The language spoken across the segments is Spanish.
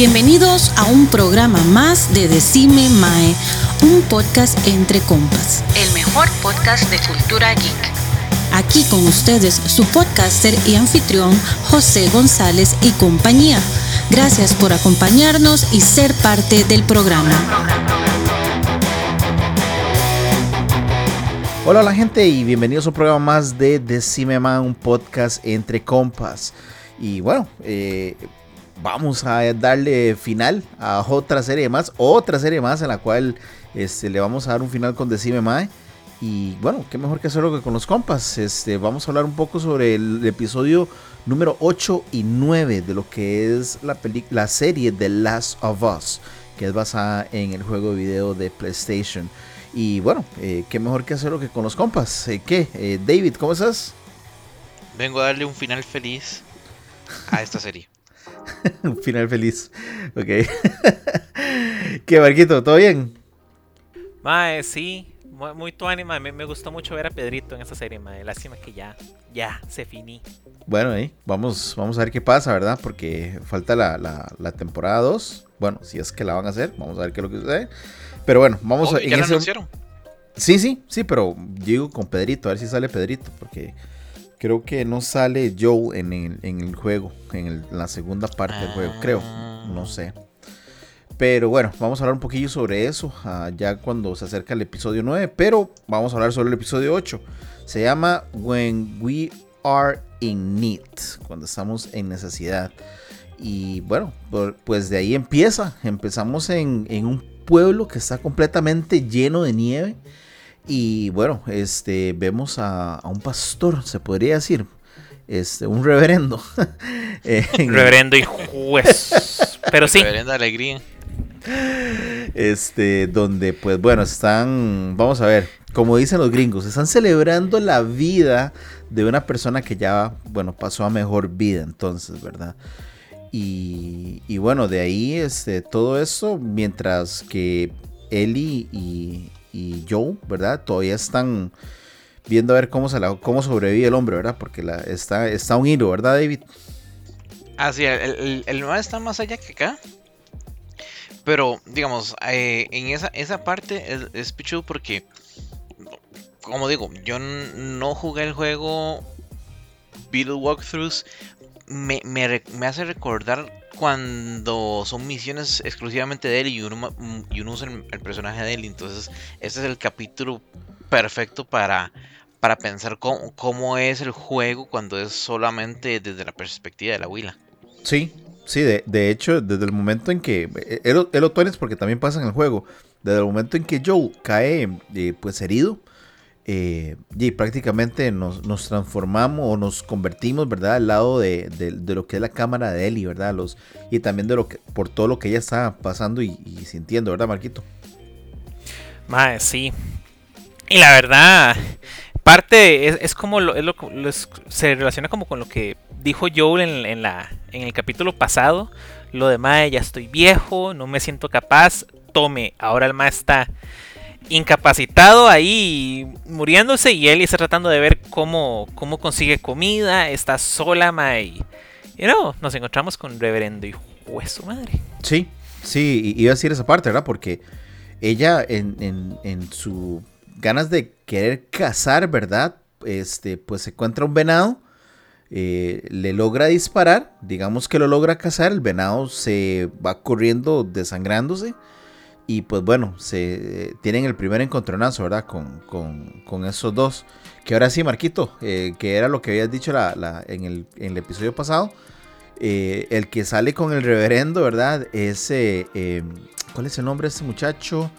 Bienvenidos a un programa más de Decime Mae, un podcast entre compas. El mejor podcast de cultura geek. Aquí con ustedes su podcaster y anfitrión José González y compañía. Gracias por acompañarnos y ser parte del programa. Hola, la gente y bienvenidos a un programa más de Decime Mae, un podcast entre compas. Y bueno, eh, vamos a darle final a otra serie más, otra serie más en la cual este, le vamos a dar un final con Decime Mae. Y bueno, qué mejor que hacerlo que con los compas. Este, vamos a hablar un poco sobre el episodio número 8 y 9 de lo que es la, la serie The Last of Us, que es basada en el juego de video de PlayStation. Y bueno, eh, qué mejor que hacerlo que con los compas. Eh, ¿Qué? Eh, David, ¿cómo estás? Vengo a darle un final feliz a esta serie. un final feliz. Ok. ¿Qué, Marquito? ¿Todo bien? Mae, sí. Muy, muy tuani, mae. Me, me, gustó mucho ver a Pedrito en esta serie, mae. Lástima que ya, ya, se finí. Bueno, ahí vamos, vamos a ver qué pasa, ¿verdad? Porque falta la, la, la, temporada 2. Bueno, si es que la van a hacer, vamos a ver qué es lo que sucede. Pero bueno, vamos oh, a... ¿Ya la anunciaron? Sí, sí, sí, pero digo con Pedrito, a ver si sale Pedrito, porque creo que no sale Joe en el, en el juego, en, el, en, la segunda parte del juego, creo, no sé. Pero bueno, vamos a hablar un poquillo sobre eso uh, ya cuando se acerca el episodio 9, pero vamos a hablar sobre el episodio 8. Se llama When We Are in Need, cuando estamos en necesidad. Y bueno, pues de ahí empieza, empezamos en, en un pueblo que está completamente lleno de nieve. Y bueno, este, vemos a, a, un pastor, se podría decir, este, un reverendo. reverendo y juez. Pero sí. Reverendo alegría. Este, donde pues bueno, están, vamos a ver, como dicen los gringos, están celebrando la vida de una persona que ya, bueno, pasó a mejor vida entonces, ¿verdad? Y, y bueno, de ahí este, todo eso, mientras que Ellie y, y Joe, ¿verdad? Todavía están viendo a ver cómo, se la, cómo sobrevive el hombre, ¿verdad? Porque está, está un hilo, ¿verdad, David? Ah, sí, el, el, está más allá que acá. Pero, digamos, eh, en esa, esa parte es, es porque, como digo, yo no jugué el juego, vi los walkthroughs, me, me, me hace recordar cuando son misiones exclusivamente de él y uno, y uno usa el, el, personaje de él. Entonces, este es el capítulo perfecto para, para pensar cómo, cómo, es el juego cuando es solamente desde la perspectiva de la Willa. Sí, sí, de, de hecho, desde el momento en que. Él, él lo tienes porque también pasa en el juego. Desde el momento en que Joe cae eh, pues herido. Eh, y prácticamente nos, nos, transformamos o nos convertimos, ¿verdad? Al lado de, de, lo que es la cámara de Ellie, ¿verdad? Los, y también de lo que, por todo lo que ella está pasando y, sintiendo, ¿verdad, Marquito? Mae, sí. Y la verdad, parte es, es como lo, es lo, se relaciona como con lo que dijo Joel en, la, en el capítulo pasado. Lo de ya estoy viejo, no me siento capaz. Tome, ahora el Mae está incapacitado ahí muriéndose y él está tratando de ver cómo, cómo consigue comida, está sola, ma, y, you know, nos encontramos con reverendo y hueso madre. Sí, sí, iba a decir esa parte, ¿verdad? Porque ella en, en, en su ganas de querer cazar, ¿verdad? Este, pues se encuentra un venado, eh, le logra disparar, digamos que lo logra cazar, el venado se va corriendo desangrándose. Y pues bueno, se eh, tienen el primer encontronazo, ¿verdad? Con, con, con, esos dos. Que ahora sí, Marquito, eh, que era lo que habías dicho la, la, en, el, en, el, episodio pasado. Eh, el que sale con el reverendo, ¿verdad? Es. Eh, ¿Cuál es el nombre de este muchacho?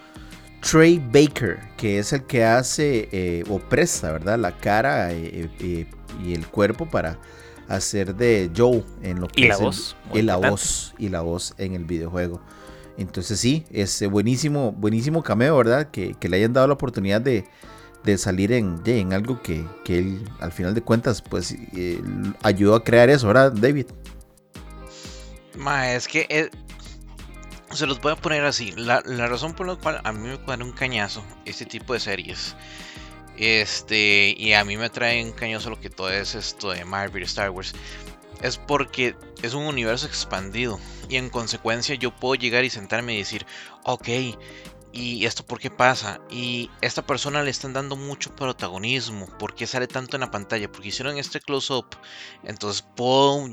Trey Baker, que es el que hace o presta, ¿verdad? La cara y el cuerpo para hacer de Joe en lo que y es la voz. El, y la voz y la voz en el videojuego. Entonces sí, es buenísimo, buenísimo cameo, ¿verdad? Que, le hayan dado la oportunidad de, salir en, algo que, él, al final de cuentas, pues eh, ayudó a crear eso, ¿verdad, David? Ma, es que es, se los voy a poner así. La, la, razón por la cual a mí me cuadra un cañazo este tipo de series. Este, y a mí me trae un cañazo lo que todo es esto de Marvel Star Wars. Es porque es un universo expandido y en consecuencia yo puedo llegar y sentarme y decir, ok, ¿y esto por qué pasa? Y esta persona le están dando mucho protagonismo, ¿por qué sale tanto en la pantalla? Porque hicieron este close-up, entonces puedo,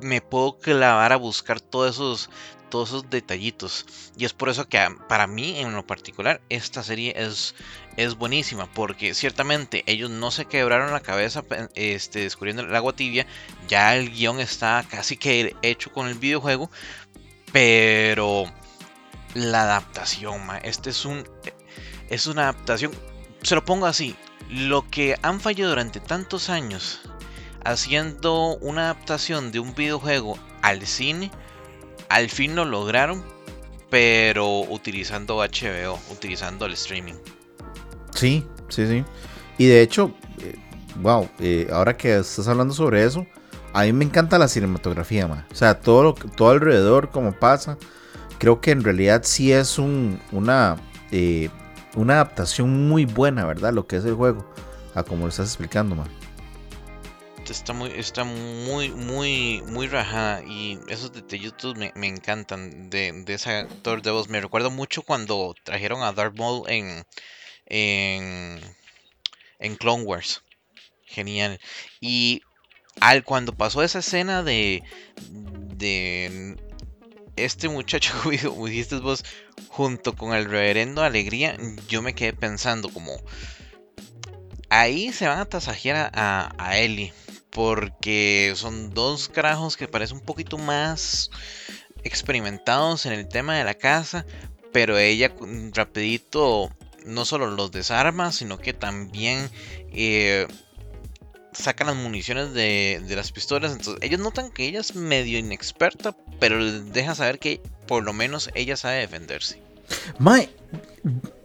me puedo clavar a buscar todos esos, todos esos detallitos. Y es por eso que para mí en lo particular esta serie es, es buenísima. Porque ciertamente ellos no se quebraron la cabeza este, descubriendo el agua tibia. Ya el guion está casi que hecho con el videojuego. Pero la adaptación, este es un... Es una adaptación... Se lo pongo así. Lo que han fallado durante tantos años haciendo una adaptación de un videojuego al cine al fin lo lograron, pero utilizando HBO, utilizando el streaming. Sí, sí, sí. Y de hecho, wow, eh, eh, ahora que estás hablando sobre eso, a mí me encanta la cinematografía, man. O sea, todo, lo, todo alrededor, como pasa, creo que en realidad sí es un, una, eh, una adaptación muy buena, ¿verdad? Lo que es el juego, a como lo estás explicando, man está muy, está muy, muy, muy rajada. Y esos detallitos me, me encantan de, de esa Thor Devils. Me recuerdo mucho cuando trajeron a Darth Maul en, en, en Clone Wars. Genial. Y al cuando pasó esa escena de, de este muchacho, como dijiste vos, junto con el reverendo Alegría, yo me quedé pensando como... Ahí se van a tasajear a, a Ellie porque son dos carajos que parecen un poquito más experimentados en el tema de la casa, pero ella rapidito no solo los desarma, sino que también eh, sacan las municiones de, las pistolas. Entonces ellos notan que ella es medio inexperta, pero les deja saber que por lo menos ella sabe defenderse. Mae,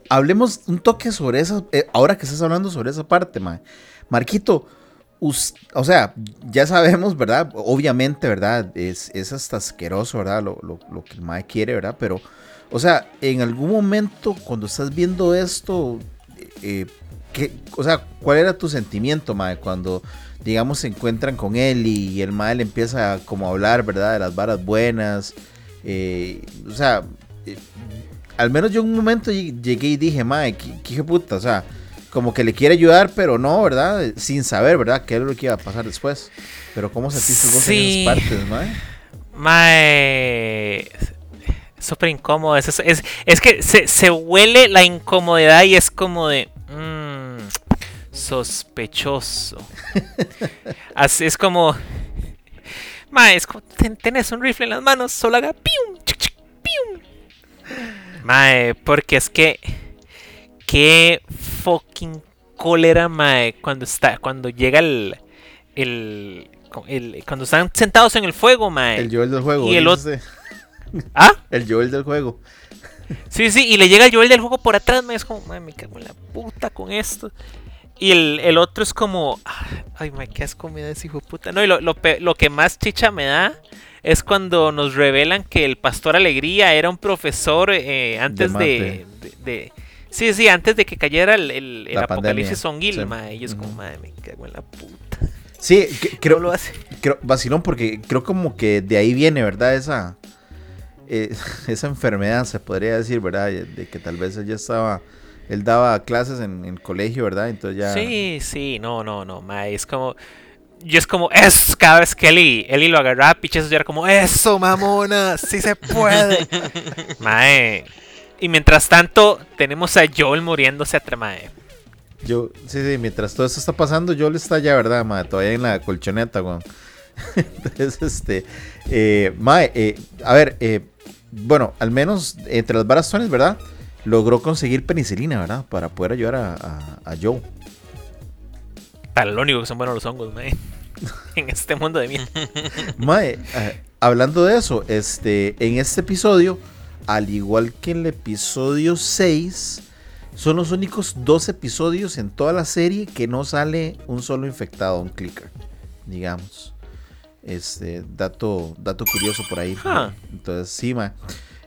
hablemos un toque sobre eso, eh, ahora que estás hablando sobre esa parte, Mae. Marquito, o sea, ya sabemos, ¿verdad? Obviamente, ¿verdad? Es, es hasta asqueroso, ¿verdad? Lo, que el Mae quiere, ¿verdad? Pero, o sea, en algún momento cuando estás viendo esto, eh, o sea, ¿cuál era tu sentimiento, Mae? Cuando, digamos, se encuentran con él y, el Mae le empieza como a hablar, ¿verdad? De las varas buenas. Eh, o sea, eh, al menos yo en un momento llegué y dije, Mae, ¿qué, qué puta? O sea, como que le quiere ayudar, pero no, ¿verdad? Sin saber, ¿verdad? ¿Qué es lo que iba a pasar después? Pero ¿cómo sentiste vos en esas partes, mae? Mae... Súper incómodo. Es, es, es, que se, se, huele la incomodidad y es como de... Mmm, sospechoso. Así es como... Mae, es como... tenés un rifle en las manos, solo haga... ¡Pium! ¡Pium! Mae, porque es que qué fucking cólera, mae, cuando está, cuando llega el, el, cuando están sentados en el fuego, mae. El Joel del juego. Y el otro. ¿Ah? El Joel del juego. Sí, sí, y le llega el Joel del juego por atrás, mae, es como, mae, me cago en la puta con esto. Y el, el otro es como, ay, mae, qué asco me da ese hijo de puta. No, y lo, lo, lo que más chicha me da es cuando nos revelan que el Pastor Alegría era un profesor eh, antes de, de Sí, sí, antes de que cayera el, el, apocalipsis zonguil, sí. y es como, madre, me cago en la puta. Sí, creo, lo hace? creo, vacilón, porque creo como que de ahí viene, ¿verdad? Esa, eh, esa enfermedad, se podría decir, ¿verdad? De que tal vez él ya estaba, él daba clases en, el colegio, ¿verdad? Entonces ya... Sí, sí, no, no, no, ma, es como... Yo es como, es, cada vez que Eli, Eli lo agarraba, piches, yo era como, eso, mamona, sí se puede. Mae, y mientras tanto, tenemos a Joel muriéndose a Tremae. Yo, sí, sí, mientras todo esto está pasando, Joel está ya, ¿verdad, mae? Todavía en la colchoneta, weón. Entonces, este, eh, mae, eh, a ver, eh, bueno, al menos entre las varas ¿verdad? Logró conseguir penicilina, ¿verdad? Para poder ayudar a, a, Joe. Para lo único que son buenos los hongos, mae. en este mundo de mierda. mae, eh, hablando de eso, este, en este episodio al igual que en el episodio 6, son los únicos dos episodios en toda la serie que no sale un solo infectado, un clicker, digamos. Este dato, dato curioso por ahí. Entonces, sí,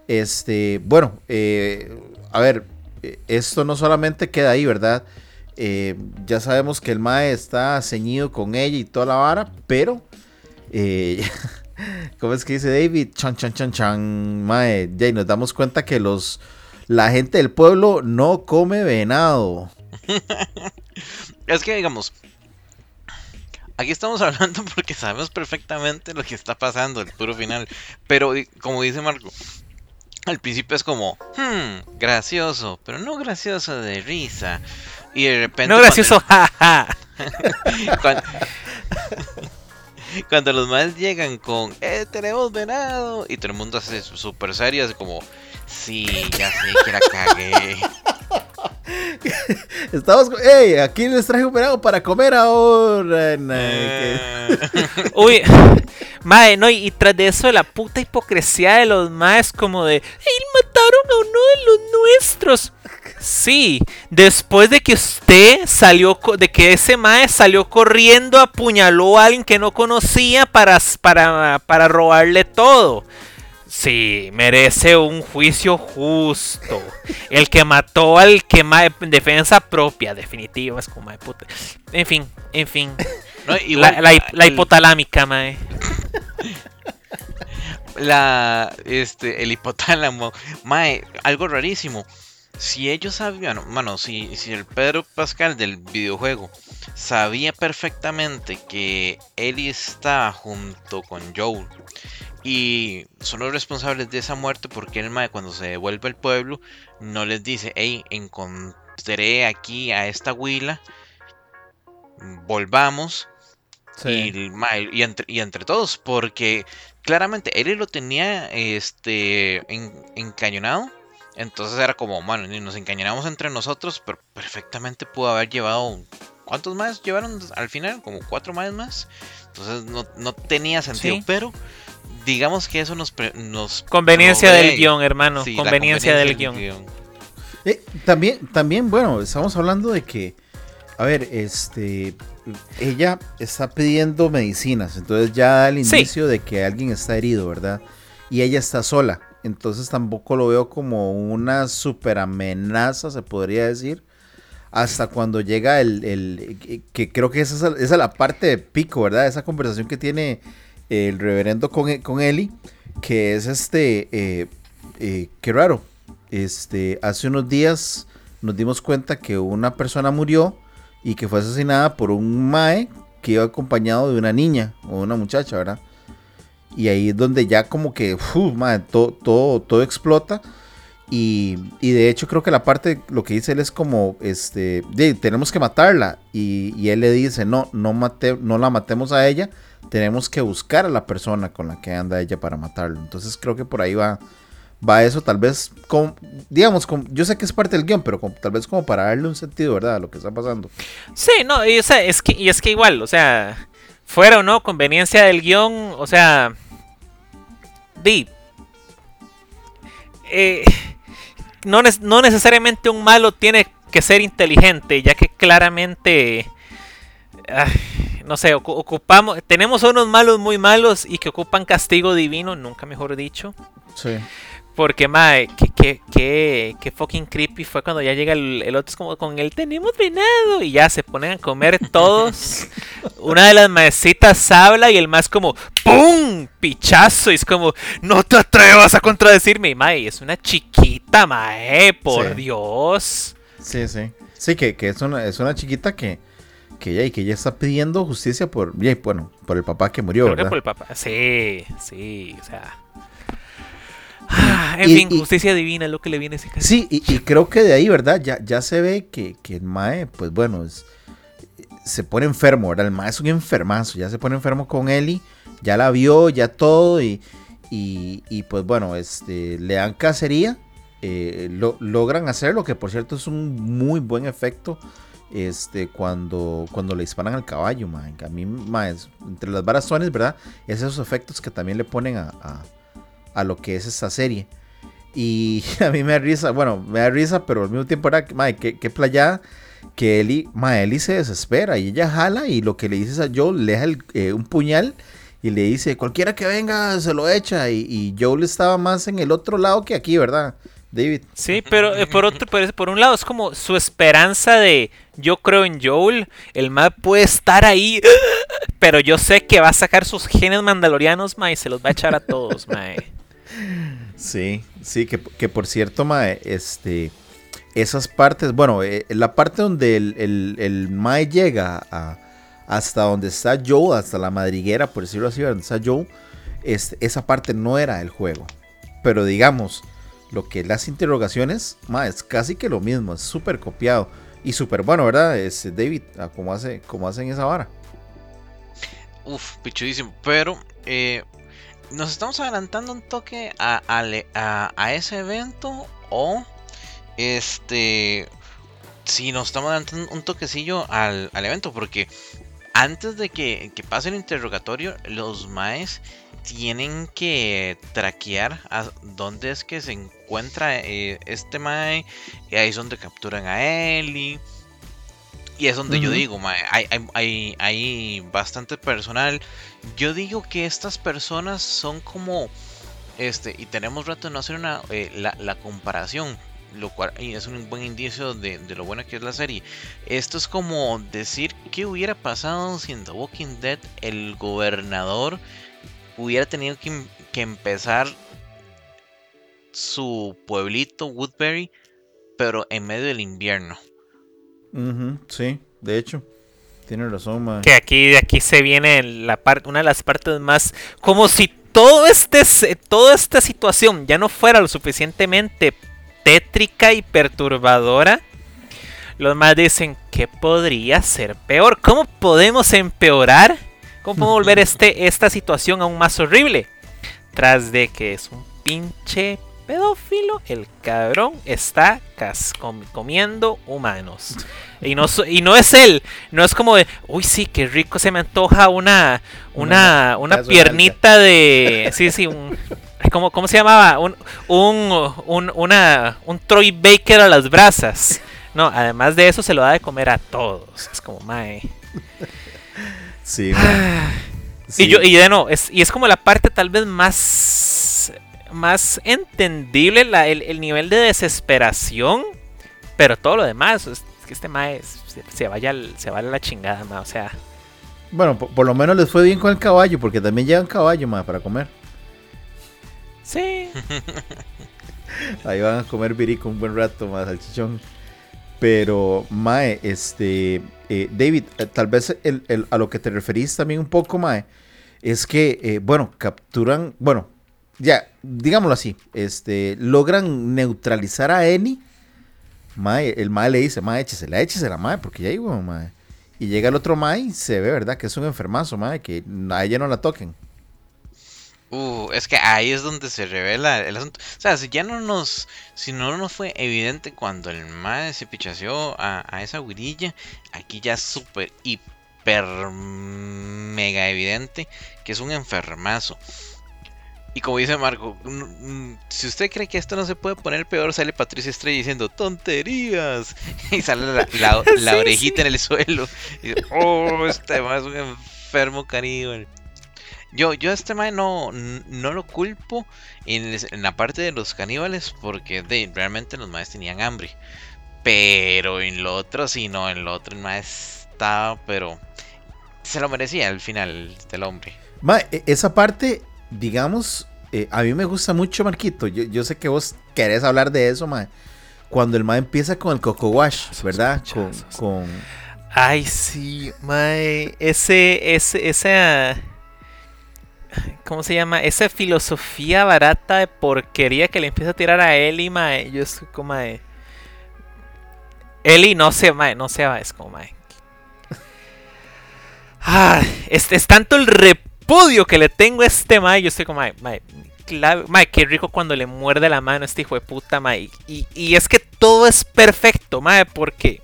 Este, bueno, eh, a ver, esto no solamente queda ahí, ¿verdad? Eh, ya sabemos que el Mae está ceñido con ella y toda la vara, pero Eh, ¿Cómo es que dice David? Chan, chan, chan, chan. Mae, ya, y nos damos cuenta que los la gente del pueblo no come venado. es que, digamos, aquí estamos hablando porque sabemos perfectamente lo que está pasando, el puro final. Pero, como dice Marco, al principio es como, hmm, gracioso, pero no gracioso de risa. Y de repente. No gracioso, jaja. cuando, cuando, los más llegan con, eh, tenemos venado. Y todo el mundo hace súper serio, así como, sí, ya sé que la cagué. Estamos, hey, aquí les traje un venado para comer ahora. Eh. Uy, mae, no, y, tras de eso, la puta hipocresía de los maes, como de, hey, mataron a uno de los nuestros. Sí, después de que usted salió, de que ese mae salió corriendo, apuñaló a alguien que no conocía para, para, para robarle todo. Sí, merece un juicio justo. El que mató al que en defensa propia, definitivo, es como de puta. En fin, en fin. la, hipotalámica, mae. La, este, el hipotálamo. Mae, algo rarísimo. Si ellos sabían, bueno, si, si el Pedro Pascal del videojuego sabía perfectamente que Ellie está junto con Joel y son los responsables de esa muerte porque el mae cuando se devuelve al pueblo no les dice, hey, encontré aquí a esta huila, volvamos. Y, y, entre, y, entre, todos, porque claramente él lo tenía este encañonado. Entonces era como, bueno, nos encañonamos entre nosotros, pero perfectamente pudo haber llevado. ¿Cuántos más llevaron al final? Como cuatro más más. Entonces no, no tenía sentido, pero digamos que eso nos... nos conveniencia del guion, hermano. conveniencia, del, guion. Eh, también, también, bueno, estamos hablando de que, a ver, este, ella está pidiendo medicinas, entonces ya da el indicio de que alguien está herido, ¿verdad? Y ella está sola, entonces tampoco lo veo como una super amenaza, se podría decir, hasta cuando llega el, el que creo que esa, esa es la parte de pico, ¿verdad? Esa conversación que tiene el reverendo con, e, con Eli, que es este, eh, eh, qué raro, este, hace unos días nos dimos cuenta que una persona murió y que fue asesinada por un mae que iba acompañado de una niña o una muchacha, ¿verdad? Y ahí es donde ya como que, mae, todo, todo, todo explota. Y, de hecho creo que la parte, lo que dice él es como, este, tenemos que matarla. Y, él le dice, no, no, mate, no la matemos a ella, tenemos que buscar a la persona con la que anda ella para matarlo. Entonces creo que por ahí va, va eso, tal vez, digamos, yo sé que es parte del guion, pero tal vez como para darle un sentido, ¿verdad? A lo que está pasando. Sí, no, y, es, que, es que igual, o sea, fuera o no, conveniencia del guion, o sea, di. Eh, no, no necesariamente un malo tiene que ser inteligente, ya que claramente no sé, ocupamos, tenemos unos malos muy malos y que ocupan castigo divino, nunca mejor dicho. Sí. Porque, mae, que, que, que, fucking creepy fue cuando ya llega el, otro, es como con él tenemos venado y ya se ponen a comer todos. Una de las maecitas habla y el más como ¡pum! Pichazo. Y es como, no te atrevas a contradecirme. Mae, es una chiquita, mae, por Dios. Sí, sí. Sí, que, que es, una, es una chiquita que que ella, y que ella está pidiendo justicia por, bueno, por el papá que murió, ¿verdad? por el papá, sí, sí, o sea. Ah, en fin, justicia divina es lo que le viene a ese Sí, y, creo que de ahí, ¿verdad? Ya, ya se ve que, que el Mae, pues bueno, se pone enfermo, ¿verdad? El Mae es un enfermazo, ya se pone enfermo con Eli, ya la vio, ya todo, y, y, pues bueno, este, le dan cacería, eh, lo, logran hacerlo, que por cierto es un muy buen efecto este, cuando, cuando le disparan al caballo, man. A mí, entre las barazones, ¿verdad? Es esos efectos que también le ponen a, a, lo que es esta serie. Y a mí me da risa, bueno, me da risa, pero al mismo tiempo era, madre, qué, qué playada que Eli, madre, Eli se desespera y ella jala y lo que le dices a Joe, le deja eh, un puñal y le dice, cualquiera que venga se lo echa. Y, y Joel estaba más en el otro lado que aquí, ¿verdad? David. Sí, pero eh, por otro, por, por un lado es como su esperanza de yo creo en Joel, el mae puede estar ahí, pero yo sé que va a sacar sus genes mandalorianos, mae, se los va a echar a todos, mae. Sí, sí, que, que por cierto, mae, este, esas partes, bueno, eh, la parte donde el, el, el mae llega hasta donde está Joel, hasta la madriguera, por decirlo así, donde está Joel, es, esa parte no era el juego. Pero digamos, lo que las interrogaciones, mae, es casi que lo mismo, es súper copiado. Y súper bueno, ¿verdad? Es David, a cómo, hace, cómo hacen esa vara. Uf, pichudísimo. Pero eh, nos estamos adelantando un toque a, a, a ese evento o este si nos estamos adelantando un toquecillo al, al evento porque antes de que, que pase el interrogatorio los maes tienen que traquear a dónde es que se encuentra eh, este mae y ahí es donde capturan a Ellie y es donde yo digo, hay, hay, hay, bastante personal. Yo digo que estas personas son como, este, y tenemos rato de no hacer una, eh, la, la comparación, lo cual y es un buen indicio de, de lo buena que es la serie. Esto es como decir qué hubiera pasado si en The Walking Dead el gobernador hubiera tenido que, que empezar su pueblito Woodbury, pero en medio del invierno. Sí, de hecho, tiene razón, mae. Que aquí, de aquí se viene la parte, una de las partes más, como si todo este, se- toda esta situación ya no fuera lo suficientemente tétrica y perturbadora. Los más dicen que podría ser peor. ¿Cómo podemos empeorar? ¿Cómo podemos volver este, esta situación aún más horrible? Tras de que es un pinche pedófilo, el cabrón está comiendo humanos. Y no, y no es él, no es como de, uy, sí, qué rico se me antoja una, una, Una- piernita de, sí, sí, un, ¿cómo, cómo se llamaba? Un, un, un, una, un Troy Baker a las brasas. No, además de eso se lo da de comer a todos. Es como, mae. Sí, mae. Sí. Y yo, y de no, es, y es como la parte tal vez más, más entendible, la- el, el nivel de desesperación, pero todo lo demás, es que este mae es- se, se vaya, al- se vaya a la chingada, mae, o sea, Bueno, por, por lo menos les fue bien con el caballo, porque también llevan caballo, mae, para comer. sí, Ahí van a comer virico un buen rato más salchichón. Pero, Mae, este. eh, David, eh, tal vez el- el- a lo que te referís también un poco, Mae, es que, eh, bueno, capturan. Bueno, ya, digámoslo así. Este. Logran neutralizar a Eni. El Mae le dice, Mae, échesela, échesela, Mae, porque ya weón, Mae. Y llega el otro Mae y se ve, ¿verdad? Que es un enfermazo, Mae, que a ella no la toquen. Uh, es que ahí es donde se revela el asunto. O sea, si ya no nos, si no nos fue evidente cuando el mae se pichaseó a, a esa guirilla, aquí ya es súper, hiper, mega evidente que es un enfermazo. Y como dice Marco, si usted cree que esto no se puede poner peor, sale Patricia Estrella diciendo tonterías. Y sale la, la- la Sí, orejita en el suelo. Y dice, oh, este mae es un enfermo caníbal. Yo, yo a este mae no, no lo culpo en, la parte de los caníbales porque de, realmente los maes tenían hambre. Pero en lo otro sí, no, en lo otro el mae estaba, pero se lo merecía al final del hombre. Mae, e- esa parte, digamos, eh, a mí me gusta mucho, Marquito. Yo, yo sé que vos querés hablar de eso, mae. Cuando el mae empieza con el Coco Wash, ¿verdad? Con, ay sí, mae, ese, ese, esa, ¿cómo se llama? Esa filosofía barata de porquería que le empieza a tirar a Eli, mae, yo estoy como, mae, Eli no se, mae, no se va, es como, mae. Ah, es, es tanto el repudio que le tengo a este mae, yo estoy como, mae, mae, clave- mae, qué rico cuando le muerde la mano a este hijo de puta, mae. Y, y es que todo es perfecto, mae, porque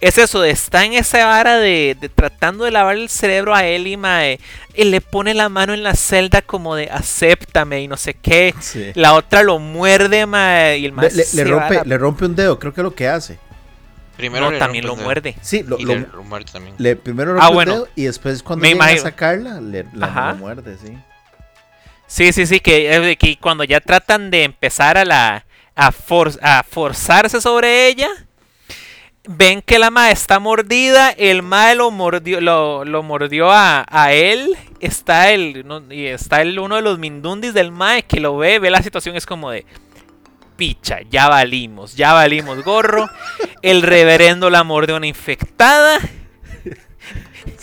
es eso, de está en esa vara de, de tratando de lavar el cerebro a Eli, mae, y le pone la mano en la celda como de acéptame y no sé qué. sí. La otra lo muerde, mae, y el mae le, le- se le va a rompe, la- le rompe un dedo, creo que es lo que hace. Primero No, le también lo muerde. Sí, lo, y lo- le muerde también. le- primero Ah, bueno. el dedo y después cuando Me llega a sacarla, le, la, la muerde, sí. Sí, sí, sí, que, eh, que cuando ya tratan de empezar a la a, a forzarse sobre ella. Ven que la mae está mordida, el mae lo mordió, lo, mordió a, él. Está el, y está el uno de los mindundis del mae que lo ve, ve la situación, es como de picha, ya valimos, ya valimos gorro. El reverendo la mordió una infectada.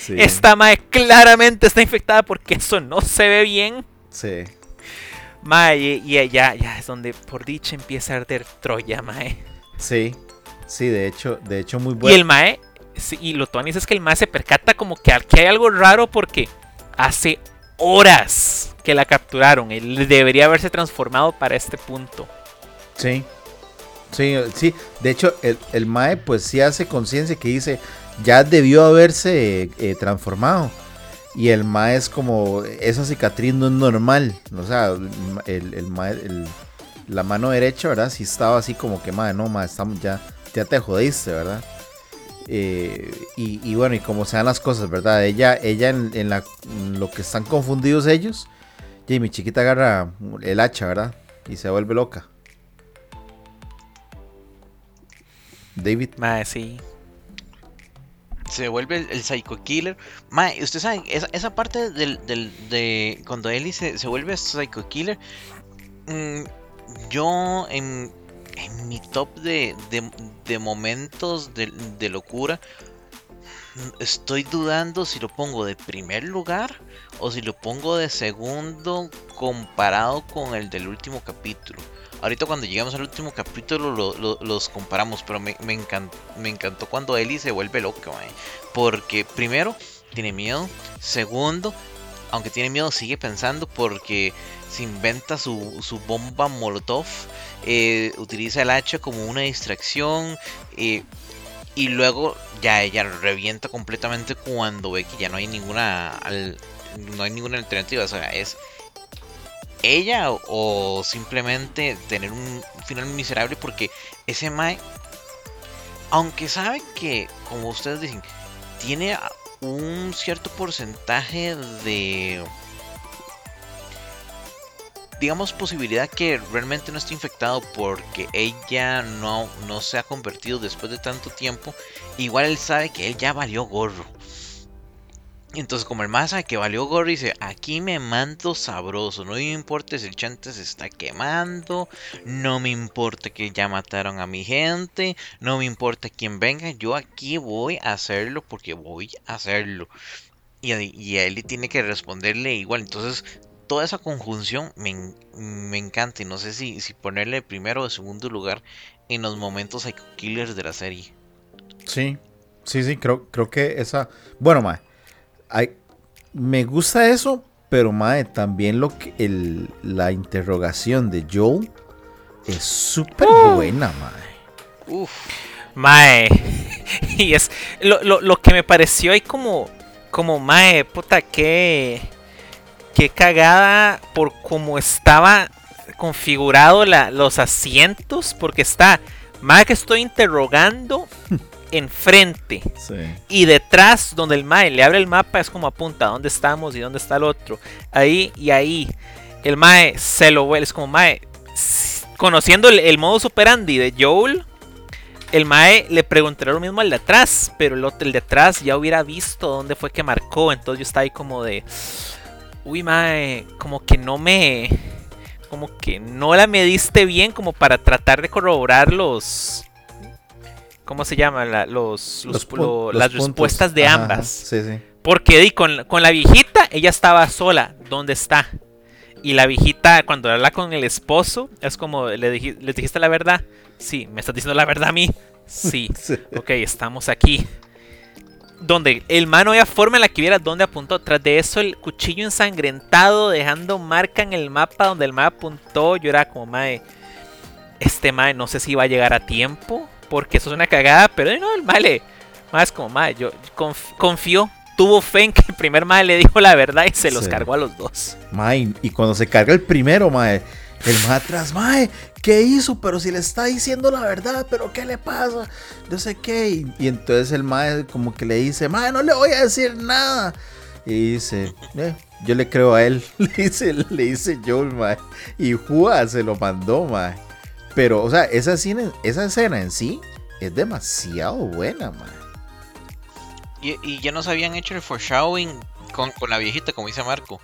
Esta mae claramente está infectada porque eso no se ve bien. Sí. Mae, y, ya, ya es donde por dicha empieza a arder Troya, mae. Sí, sí, de hecho, de hecho muy bueno. Y el mae, y lo tonis es que el mae se percata como que aquí hay algo raro porque hace horas que la capturaron. Él debería haberse transformado para este punto. Sí, sí, sí. De hecho, el, el mae pues sí hace conciencia que dice, ya debió haberse eh, transformado. Y el ma es como, esa cicatriz no es normal. O sea, el, el, la mano derecha, ¿verdad? Sí estaba así como que, ma, no, ma, estamos, ya, te jodiste, ¿verdad? Eh, y, bueno, y como sean las cosas, ¿verdad? Ella, ella en, la, lo que están confundidos ellos, y mi chiquita agarra el hacha, ¿verdad? Y se vuelve loca. David. Ma, sí se vuelve el, Psycho Killer. usted sabe, esa, parte del, de cuando Ellie se, se vuelve Psycho Killer, mm, yo en, en, mi top de, de, momentos de, de, locura, estoy dudando si lo pongo de primer lugar o si lo pongo de segundo comparado con el del último capítulo. Ahorita cuando llegamos al último capítulo los comparamos, pero me, me, encantó, cuando Ellie se vuelve loca, porque primero tiene miedo, segundo, aunque tiene miedo sigue pensando porque se inventa su, bomba molotov, eh, utiliza el hacha como una distracción. Eh, y luego ya ella revienta completamente cuando ve que ya no hay ninguna no hay ninguna alternativa. O sea, es ella o, simplemente tener un final miserable porque ese Mae, aunque sabe que, como ustedes dicen, tiene un cierto porcentaje de digamos posibilidad que realmente no esté infectado porque ella no, no se ha convertido después de tanto tiempo, igual él sabe que él ya valió gorro. Entonces, como el más sabe que valió gorro, dice: Aquí me mando sabroso. No me importa si el chante se está quemando. No me importa que ya mataron a mi gente. No me importa quién venga. Yo aquí voy a hacerlo porque voy a hacerlo. Y, y a él tiene que responderle igual. Entonces, toda esa conjunción me, me encanta. Y no sé si, si ponerle primero o segundo lugar en los momentos psycho killers de la serie. Sí, sí, sí. Creo, creo que esa. Bueno, me gusta eso, pero mae, también lo que el, la interrogación de Joel es súper uh. buena, mae. Uf. Mae. y es lo, que me pareció ahí como, como mae, puta, que qué cagada por cómo estaba configurado la, los asientos, porque está, mae que estoy interrogando enfrente. Y detrás, donde el Mae le abre el mapa, es como apunta dónde estamos y dónde está el otro. Ahí y ahí. El Mae se lo vuelve. Es como Mae. Conociendo el, modo operandi de Joel, el Mae le preguntará lo mismo al de atrás. Pero el, otro, el de atrás ya hubiera visto dónde fue que marcó. Entonces yo estaba ahí como de. Uy, Mae. Como que no me. Como que no la mediste bien como para tratar de corroborar los ¿Cómo se llama? los, las respuestas de ambas. Sí, sí. Porque di, con, con, la viejita, ella estaba sola. ¿Dónde está? Y la viejita, cuando habla con el esposo, es como, ¿le, ¿le dijiste la verdad? Sí, ¿me estás diciendo la verdad a mí? Sí. Ok, estamos aquí. Donde el mano había forma en la que viera dónde apuntó. Tras de eso, el cuchillo ensangrentado, dejando marca en el mapa donde el mapa apuntó. Yo era como, mae, este mae no sé si va a llegar a tiempo porque eso es una cagada, pero no, el male, más como, mae, yo confío, tuvo fe en que el primer mae le dijo la verdad y se los cargó a los dos. Mae, y cuando se carga el primero, mae, el mae atrás, mae, ¿qué hizo? Pero si le está diciendo la verdad, pero ¿qué le pasa? No sé qué. Y, entonces el mae como que le dice, mae, no le voy a decir nada. Y dice, eh, yo le creo a él. Le dice, le dice Joel, mae. Y Juan se lo mandó, mae. Pero, o sea, esa escena, esa escena en sí es demasiado buena, mae. Y, y ya nos habían hecho el foreshadowing con, con la viejita, como dice Marco.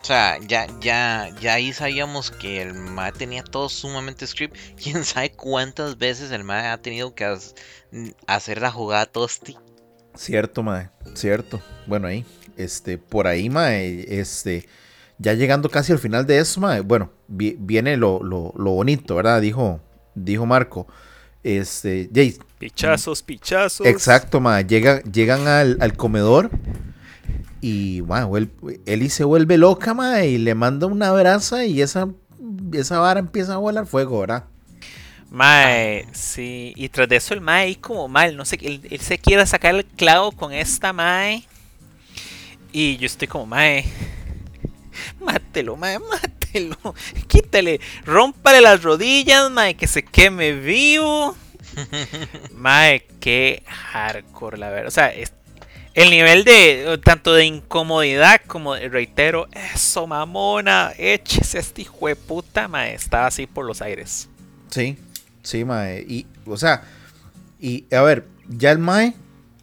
O sea, ya, ya, ya ahí sabíamos que el MAE tenía todo sumamente script. Quién sabe cuántas veces el MAE ha tenido que hacer la jugada tosti. Cierto, mae, cierto. Bueno, ahí, este, por ahí, mae, este, ya llegando casi al final de eso, mae, bueno, vi- viene lo, lo, lo bonito, ¿verdad? Dijo, dijo Marco. Este, Jay, Pichazos, pichazos. exacto, mae, llega, llegan al, al comedor y, mae, vuel- Eli se vuelve loca, mae, y le manda una brasa y esa, esa vara empieza a volar fuego, ¿verdad? Mae, sí. Y tras de eso el Mae como mal, no sé, él, él se quiere sacar el clavo con esta Mae. Y yo estoy como Mae. Mátelo, Mae, mátelo. Quítale, rómpale las rodillas, Mae, que se queme vivo. Mae, qué hardcore, la verdad. O sea, es- el nivel de tanto de incomodidad como de, reitero, eso mamona, échese este hijo de puta, Mae, está así por los aires. Sí, sí, mae. Y, o sea, y a ver, ya el mae,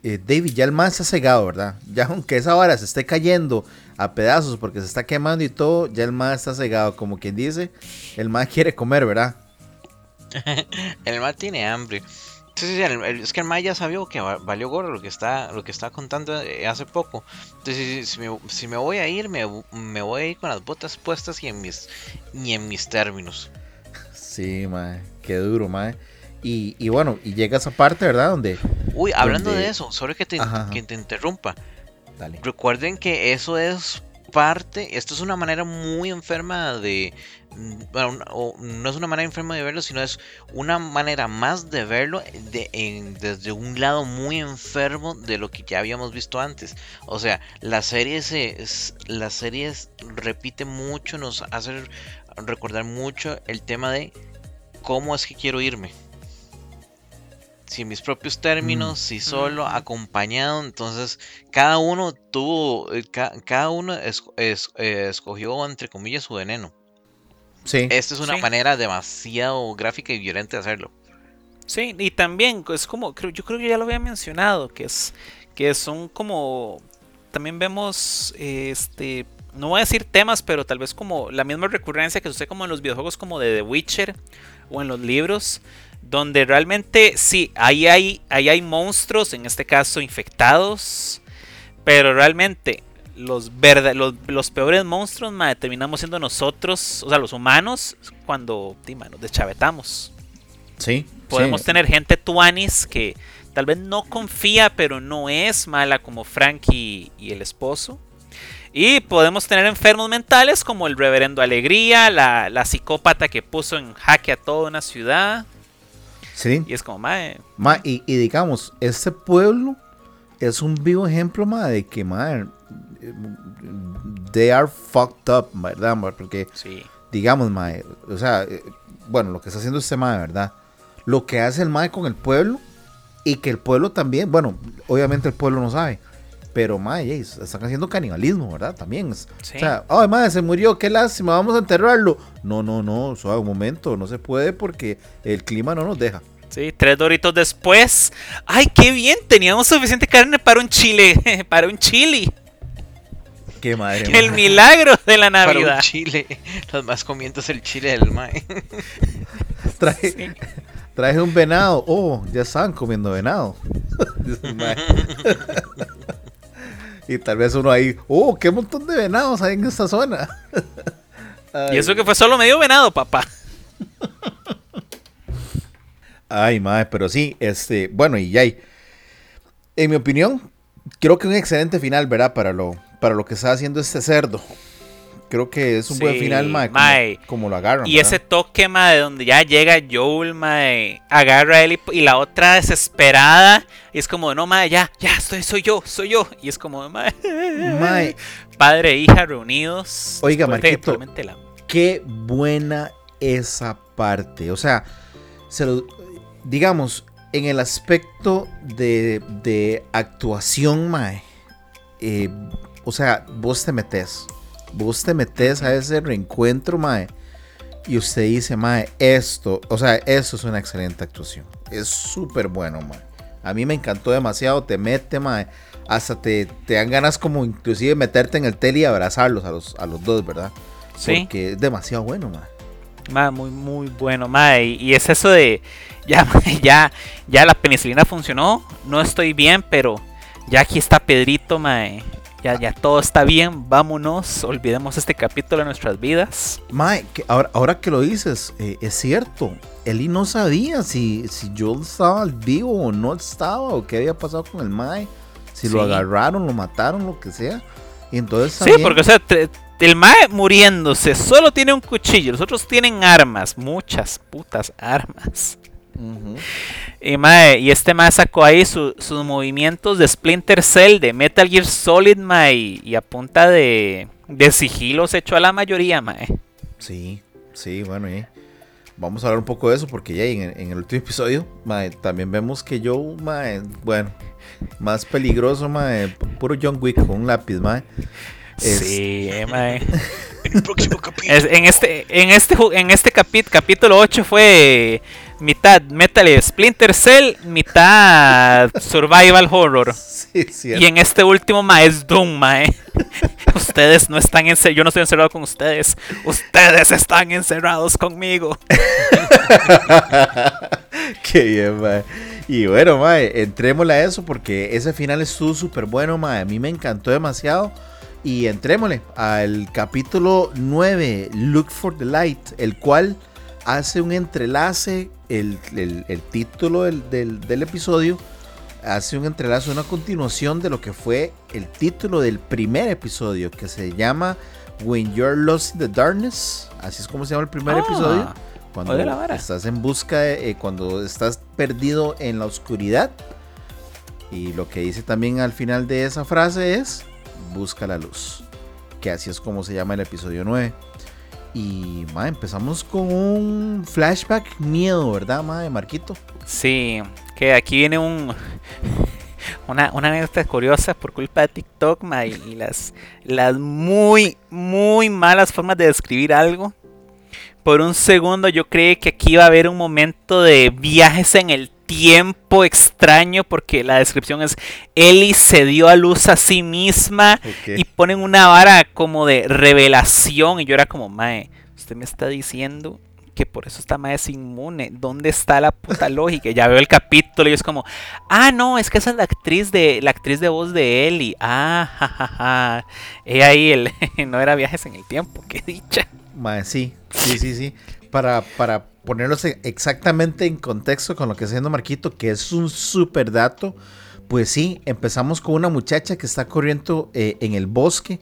eh, David, ya el mae está cegado, ¿verdad? Ya aunque esa vara se esté cayendo a pedazos porque se está quemando y todo, ya el mae está cegado. Como quien dice, el mae quiere comer, ¿verdad? El MAE tiene hambre. Sí, sí, sí, el- el- es que el MAE ya sabía que va- valió gorro lo que está, lo que está contando eh, hace poco. Entonces, si, me, si me voy a ir, me, me voy a ir con las botas puestas y en mis, y en mis términos. Sí, mae, qué duro, mae. Y, y bueno, y llega esa parte, ¿verdad? Donde, Uy, hablando Donde- de eso, sorry que te, ajá. que te interrumpa. Recuerden que eso es parte, esto es una manera muy enferma de, mm, o no es una manera enferma de verlo, sino es una manera más de verlo de, en- desde un lado muy enfermo de lo que ya habíamos visto antes. O sea, la serie se, es- la serie es- repite mucho, nos hace recordar mucho el tema de cómo es que quiero irme. Si en mis propios términos, si solo, acompañado, entonces cada uno tuvo, eh, ca- cada uno es- es- eh, escogió entre comillas su veneno. Sí, Esta es una Sí. manera demasiado gráfica y violenta de hacerlo. Sí, y también es como, creo, yo creo que ya lo había mencionado, que es que son como, también vemos, eh, este, no voy a decir temas, pero tal vez como la misma recurrencia que sucede como en los videojuegos como de The Witcher o en los libros, donde realmente sí, ahí hay, ahí hay monstruos, en este caso infectados, pero realmente los, verda- los, los peores monstruos ma, terminamos siendo nosotros, o sea, los humanos, cuando ma, nos deschavetamos. sí. Podemos sí. tener gente tuanis que tal vez no confía, pero no es mala como Frankie y el esposo. Y podemos tener enfermos mentales como el reverendo Alegría, la, la psicópata que puso en jaque a toda una ciudad. Sí. Y es como, mae, Ma, y, y digamos, este pueblo es un vivo ejemplo, ma, de que, ma, they are fucked up, ¿verdad? Porque, sí. digamos, ma, o sea, eh, bueno, lo que está haciendo este ma, ¿verdad? Lo que hace el ma con el pueblo y que el pueblo también, bueno, obviamente el pueblo no sabe, pero, ma, ey, están haciendo canibalismo, ¿verdad? También. es- Sí. O sea, ay, ma, se murió, qué lástima, vamos a enterrarlo. No, no, no, suave un momento, no se puede porque el clima no nos deja. Sí, tres doritos después. ¡Ay, qué bien! Teníamos suficiente carne para un chile, para un chili. Qué madre. El milagro de la Para un Navidad. chile, los más comientes el chile del mae. Sí. traje un venado. Oh, ya estaban comiendo venado. Y tal vez uno ahí, oh, qué montón de venados hay en esta zona. Y eso que fue solo medio venado, papá. Ay, madre, pero sí, este, bueno, y ya hay. En mi opinión, creo que un excelente final, ¿verdad? Para lo, para lo que está haciendo este cerdo. Creo que es un buen final, mae, como, mae. como lo agarran. Y ¿verdad? ese toque, ma, de donde ya llega Joel, ma, agarra a él y, y la otra desesperada. Y es como, no, ma, ya, ya, soy yo, soy yo. Y es como, ma, Mae, padre e hija reunidos. Oiga, Marquito. la- qué buena esa parte. O sea, se lo- digamos, en el aspecto de, de actuación, mae, eh, o sea, vos te metes. Vos te metes a ese reencuentro, mae. y usted dice, mae, esto, o sea, eso es una excelente actuación. Es súper bueno, mae. A mí me encantó demasiado, te mete, mae. Hasta te, te dan ganas como inclusive meterte en el tele y abrazarlos a los, a los dos, ¿verdad? Sí. Porque es demasiado bueno, mae. Ma, muy, muy bueno, ma. Y, y es eso de, ya, ya, ya la penicilina funcionó, no estoy bien, pero ya aquí está Pedrito, ma. Ya, ya todo está bien, vámonos, olvidemos este capítulo de nuestras vidas. Mae, que ahora, ahora que lo dices, eh, es cierto. Eli no sabía si, si Joel estaba al vivo o no estaba, o qué había pasado con el Mae. Si lo agarraron, lo mataron, lo que sea. Y entonces Sí, porque o sea, te- el Mae muriéndose solo tiene un cuchillo, los otros tienen armas, muchas putas armas. Ujú. Y, mae, y este mae sacó ahí su- sus movimientos de Splinter Cell, de Metal Gear Solid, mae, y, y a punta de, de sigilo se echó a la mayoría, mae. Sí, sí, bueno, y vamos a hablar un poco de eso porque ya en, el- en el último episodio, mae, también vemos que Joe, mae, bueno, más peligroso, mae, puro John Wick con un lápiz, mae. Es- Sí, eh, mae. En el próximo capítulo. Es- en este, en este, en este capit- capítulo 8 fue mitad Metal Splinter Cell, mitad Survival Horror. Sí. Y en este último, mae, es Doom, mae. Ustedes no están encerrados, yo no estoy encerrado con ustedes. Ustedes están encerrados conmigo. Qué bien, mae. Y bueno, mae, entrémosle a eso porque ese final estuvo súper bueno, mae. A mí me encantó demasiado. Y entrémosle al capítulo 9, Look for the Light, el cual hace un entrelace, el, el- el título del, del- del episodio hace un entrelace, una continuación de lo que fue el título del primer episodio, que se llama When You're Lost in the Darkness. Así es como se llama el primer Ah. episodio. Cuando estás en busca, de- eh, cuando estás perdido en la oscuridad. Y lo que dice también al final de esa frase es, busca la luz. Que así es como se llama el episodio 9. Y ma, empezamos con un flashback miedo, ¿verdad, ma, Marquito? Sí, que aquí viene un una, una anécdota curiosa por culpa de TikTok, ma, y las, las muy, muy malas formas de describir algo. Por un segundo yo creí que aquí iba a haber un momento de viajes en el tiempo extraño porque la descripción es Ellie se dio a luz a sí misma y ponen una vara como de revelación y yo era como, mae, usted me está diciendo que por eso esta mae es inmune. ¿Dónde está la puta lógica? Ya veo el capítulo y es como, ah, no, es que esa es la actriz de la actriz de voz de Ellie. Ah, jajaja. Ella ahí el, no era viajes en el tiempo, qué dicha. Ma, sí, sí, sí, sí. Para, para ponerlos e- exactamente en contexto con lo que está haciendo Marquito, que es un super dato, pues sí, empezamos con una muchacha que está corriendo eh, en el bosque.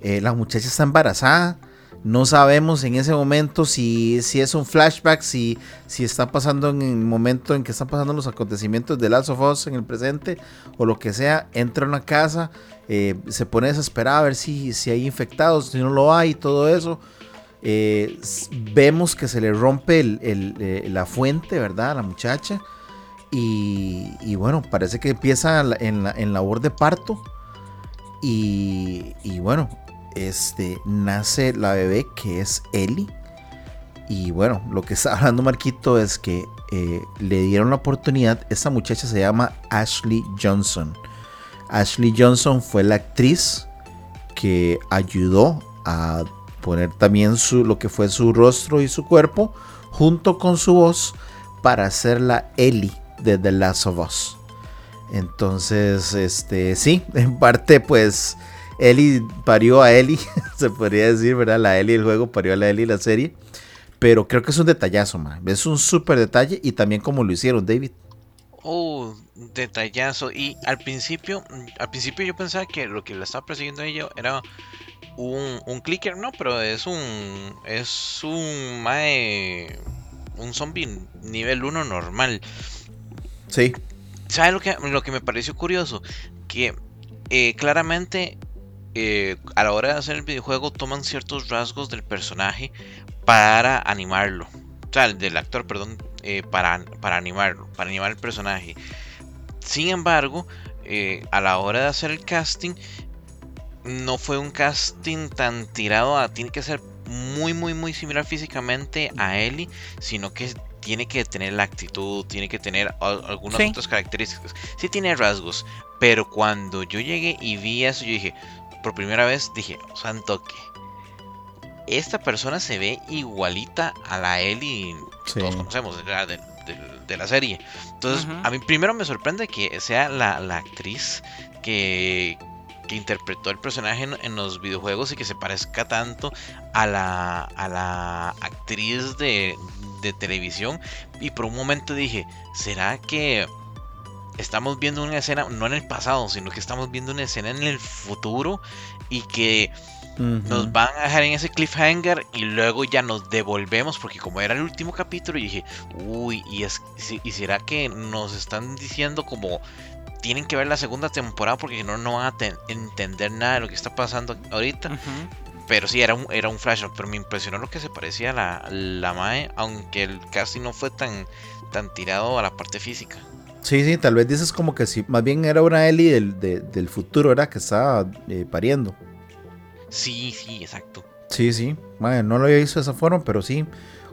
Eh, la muchacha está embarazada. No sabemos en ese momento si, si es un flashback, si, si está pasando en el momento en que están pasando los acontecimientos de Last of Us en el presente o lo que sea. Entra a una casa, eh, se pone desesperada a ver si, si hay infectados, si no lo hay, todo eso. Eh, vemos que se le rompe eh, la fuente, ¿verdad? A la muchacha. Y, bueno, parece que empieza en, la, en labor de parto. Y, y bueno, este, nace la bebé que es Ellie. Y bueno, lo que está hablando Marquito es que eh, le dieron la oportunidad. Esta muchacha se llama Ashley Johnson. Ashley Johnson fue la actriz que ayudó a poner también su, lo que fue su rostro y su cuerpo junto con su voz para hacer la Ellie de The Last of Us. Entonces, este, sí, en parte pues Ellie parió a Ellie, se podría decir, ¿verdad? La Ellie del juego parió a la Ellie la serie. Pero creo que es un detallazo, man. Es un súper detalle y también como lo hicieron, David. Oh, detallazo. Y al principio, al principio yo pensaba que lo que la estaba persiguiendo ella era un, un clicker, no, pero es un es un mae un zombie nivel 1 normal. Sí. ¿Sabes lo que, lo que me pareció curioso? Que eh, claramente eh, a la hora de hacer el videojuego toman ciertos rasgos del personaje para animarlo. O sea, del actor, perdón, eh, para, para animarlo, para animar el personaje. Sin embargo, eh, a la hora de hacer el casting, no fue un casting tan tirado a tiene que ser muy, muy, muy similar físicamente a Ellie, sino que tiene que tener la actitud, tiene que tener algunas otras características. Sí tiene rasgos, pero cuando yo llegué y vi eso, yo dije, por primera vez, dije, santo que esta persona se ve igualita a la Ellie que todos conocemos de, la serie. Entonces, a mí primero me sorprende que sea la, actriz que, que, interpretó el personaje en, los videojuegos y que se parezca tanto a la, a la actriz de, de televisión. Y por un momento dije, ¿será que estamos viendo una escena, no en el pasado, sino que estamos viendo una escena en el futuro y que nos van a dejar en ese cliffhanger y luego ya nos devolvemos porque como era el último capítulo y dije, uy, y, es, y será que nos están diciendo como tienen que ver la segunda temporada porque no, no van a entender nada de lo que está pasando ahorita. Pero sí, era un, era un flash, pero me impresionó lo que se parecía a la, la Mae, aunque el casting no fue tan, tan tirado a la parte física. Sí, sí, tal vez dices como que sí, más bien era una Ellie del, del futuro, ¿verdad? Que estaba eh, pariendo. Sí, sí, exacto. Sí, sí. Bueno, no lo había visto de esa forma, pero sí.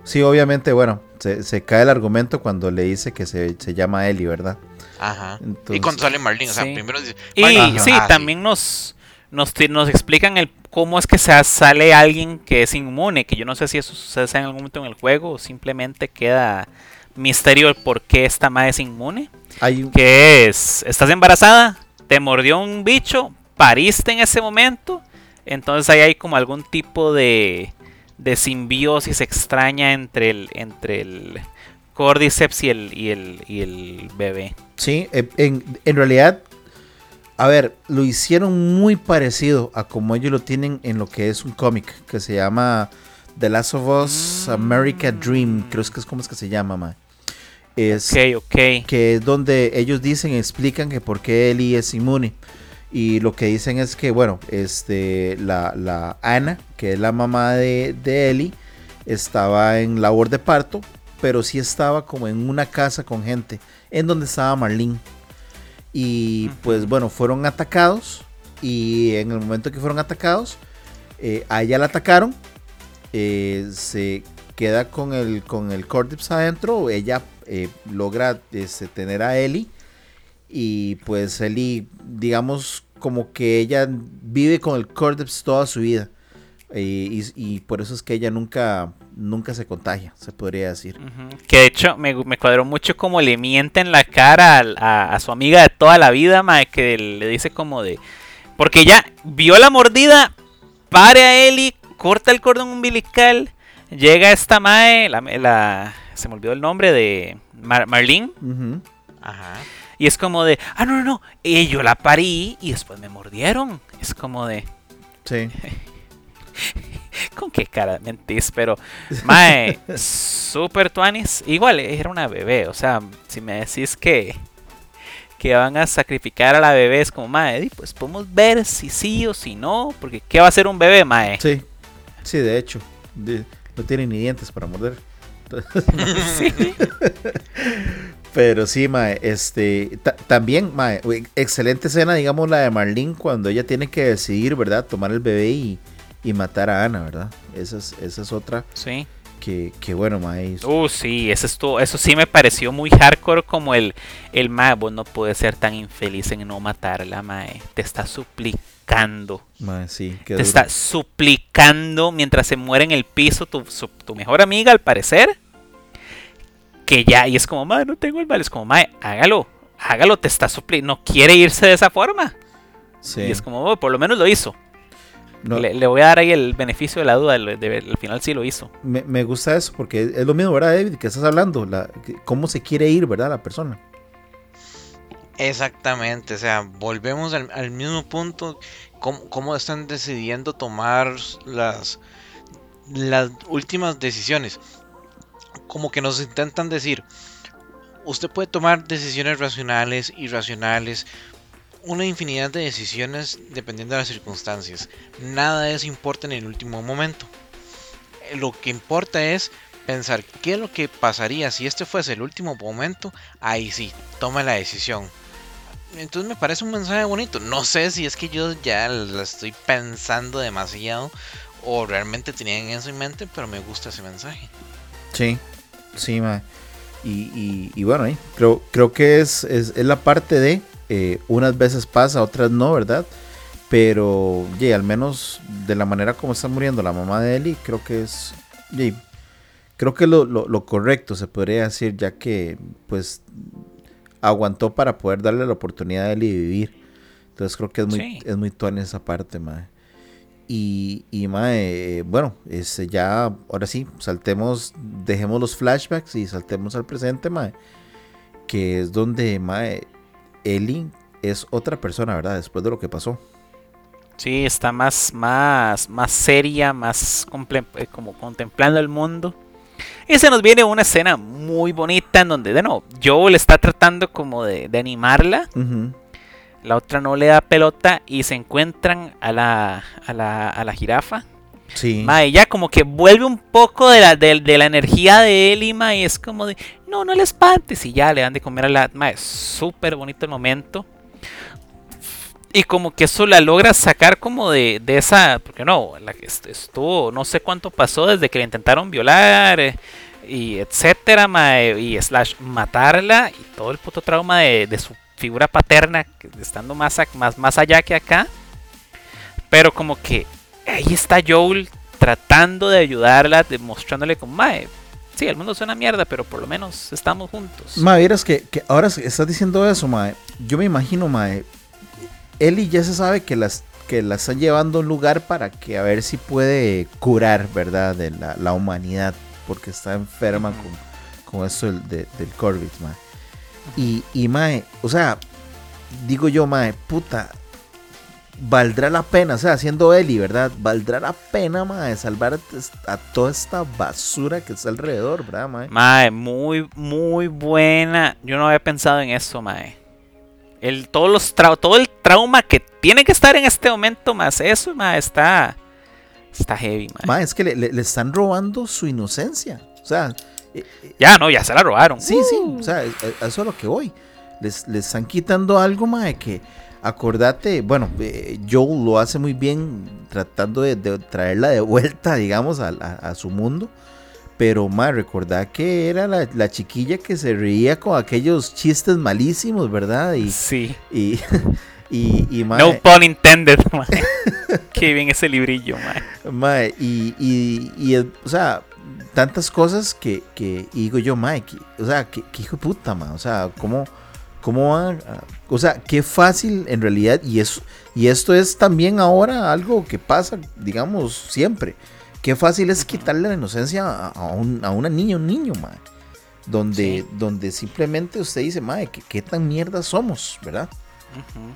Sí, obviamente, bueno, se, cae el argumento cuando le dice que se, llama Eli, ¿verdad? Ajá. y cuando sale Marlene, o sea, primero dice. Y sí, también nos, nos, nos explican el cómo es que se sale alguien que es inmune, que yo no sé si eso sucede en algún momento en el juego o simplemente queda misterio el por qué esta madre es inmune. Que es, estás embarazada, te mordió un bicho, pariste en ese momento entonces ahí hay como algún tipo de, de simbiosis extraña entre el, entre el Cordyceps y el, y el, y el bebé. Sí, en, realidad, a ver, lo hicieron muy parecido a como ellos lo tienen en lo que es un cómic que se llama The Last of Us America Dream, creo que es como es que se llama, ma. Es, ok, ok. Que es donde ellos dicen, explican que por qué Ellie es inmune. Y lo que dicen es que, bueno, este, la, la Ana, que es la mamá de, de Ellie, estaba en labor de parto, pero sí estaba como en una casa con gente, en donde estaba Marlene. Y pues bueno, fueron atacados. Y en el momento que fueron atacados, eh, a ella la atacaron. Eh, se queda con el, con el Cordyceps adentro. Ella eh, logra este, tener a Ellie y pues Ellie, digamos, como que ella vive con el Cordyceps toda su vida. Y, por eso es que ella nunca, nunca se contagia, se podría decir. Que de hecho me, me, cuadró mucho como le miente en la cara a, su amiga de toda la vida, que le dice como de... Porque ella vio la mordida, pare a Ellie, corta el cordón umbilical, llega esta mae, la, se me olvidó el nombre de Marlene. Ajá. Y es como de, ah, no, no, no, y yo la parí y después me mordieron. Es como de... Sí. ¿Con qué cara mentís? Pero, mae, super tuanis. Igual, era una bebé. O sea, si me decís que, que van a sacrificar a la bebé, es como, mae, pues podemos ver si sí o si no. Porque, ¿qué va a hacer un bebé, mae? Sí, sí, de hecho. no tiene ni dientes para morder. sí. Pero sí, mae, este, también, mae, excelente escena, digamos, la de Marlene cuando ella tiene que decidir, ¿verdad? Tomar el bebé y, matar a Ana, ¿verdad? Esa es, esa es otra. Sí. Que, que bueno, mae. Uh, sí, eso, estuvo, eso sí me pareció muy hardcore como el, el mae, vos no puedes ser tan infeliz en no matarla, mae. Te está suplicando. Mae, sí, Te está suplicando mientras se muere en el piso tu, tu mejor amiga, al parecer que ya, y es como, madre, no tengo el mal. Es como, madre, hágalo, hágalo, te está supliendo. No quiere irse de esa forma. Sí. Y es como, oh, por lo menos lo hizo. Le, voy a dar ahí el beneficio de la duda. al final sí lo hizo. Me, gusta eso porque es lo mismo, ¿verdad, David? Que estás hablando. La, cómo se quiere ir, ¿verdad? La persona. Exactamente. O sea, volvemos al, mismo punto. Cómo, cómo, están decidiendo tomar las, las últimas decisiones como que nos intentan decir, usted puede tomar decisiones racionales, irracionales, una infinidad de decisiones dependiendo de las circunstancias. Nada de eso importa en el último momento. Lo que importa es pensar qué es lo que pasaría si este fuese el último momento. Ahí sí, toma la decisión. Entonces me parece un mensaje bonito. No sé si es que yo ya la estoy pensando demasiado o realmente tenían eso en mente, pero me gusta ese mensaje. Sí, sí. Y, bueno, eh, creo, creo que es, es la parte de eh, unas veces pasa, otras no, ¿verdad? Pero, yeah, al menos de la manera como está muriendo la mamá de Eli, creo que es, creo que lo, lo, lo, correcto se podría decir, ya que, pues, aguantó para poder darle la oportunidad a Eli de vivir. Entonces creo que es muy, sí. es muy en esa parte, mae. Y, y mae, bueno, este, ya, ahora sí, saltemos, dejemos los flashbacks y saltemos al presente, mae. Que es donde, mae, Ellie es otra persona, ¿verdad? Después de lo que pasó. Sí, está más, más, más seria, más eh, como contemplando el mundo. Y se nos viene una escena muy bonita en donde, de nuevo, Joel está tratando como de, de animarla. Uh -huh la otra no le da pelota y se encuentran a la, a la, a la jirafa. Sí. Ma, ella como que vuelve un poco de la, de, de la energía de él y, ma, y es como de, no, no le espantes y ya le dan de comer a la... Ma, es súper bonito el momento. Y como que eso la logra sacar como de, de esa... Porque no, la que estuvo, no sé cuánto pasó desde que le intentaron violar eh, y etcétera, ma, y slash matarla y todo el puto trauma de, de su figura paterna, estando más, más, más allá que acá. Pero como que ahí está Joel tratando de ayudarla, demostrándole como, mae, sí, el mundo es una mierda, pero por lo menos estamos juntos. Mae, vieras que, que, ahora estás diciendo eso, mae. Yo me imagino, mae, Eli ya se sabe que las que la están llevando a un lugar para que a ver si puede curar, ¿verdad? De la, la humanidad, porque está enferma con, con esto del, de, del mae. Y, y, mae, o sea, digo yo, mae, puta, valdrá la pena, o sea, siendo Eli, ¿verdad? Valdrá la pena, mae, salvar a toda esta basura que está alrededor, ¿verdad, mae? Mae, muy, muy buena. Yo no había pensado en eso, mae. El, todos los todo el trauma que tiene que estar en este momento, más eso, mae, está, está heavy, mae. mae es que le, le, le están robando su inocencia, o sea... Ya, no, ya se la robaron. Sí, sí, o sea, eso es lo que voy. Les, les están quitando algo, mae, que acordate, bueno, eh, Joel lo hace muy bien tratando de, de traerla de vuelta, digamos, a, a, a su mundo. Pero, mae, recordad que era la, la, chiquilla que se reía con aquellos chistes malísimos, ¿verdad? Y, sí. Y, y, No pun intended, mae. Qué bien ese librillo, mae. Mae, y, y, y, o sea, tantas cosas que, que digo yo, Mike, o sea, que, que, hijo de puta, man, o sea, ¿cómo, cómo va? A, o sea, qué fácil en realidad, y, eso, y esto es también ahora algo que pasa, digamos, siempre. Qué fácil es quitarle la inocencia a, a, un, a una niña, un niño, man. Donde, sí. donde simplemente usted dice, mae, ¿qué, qué tan mierda somos, ¿verdad? Uh -huh.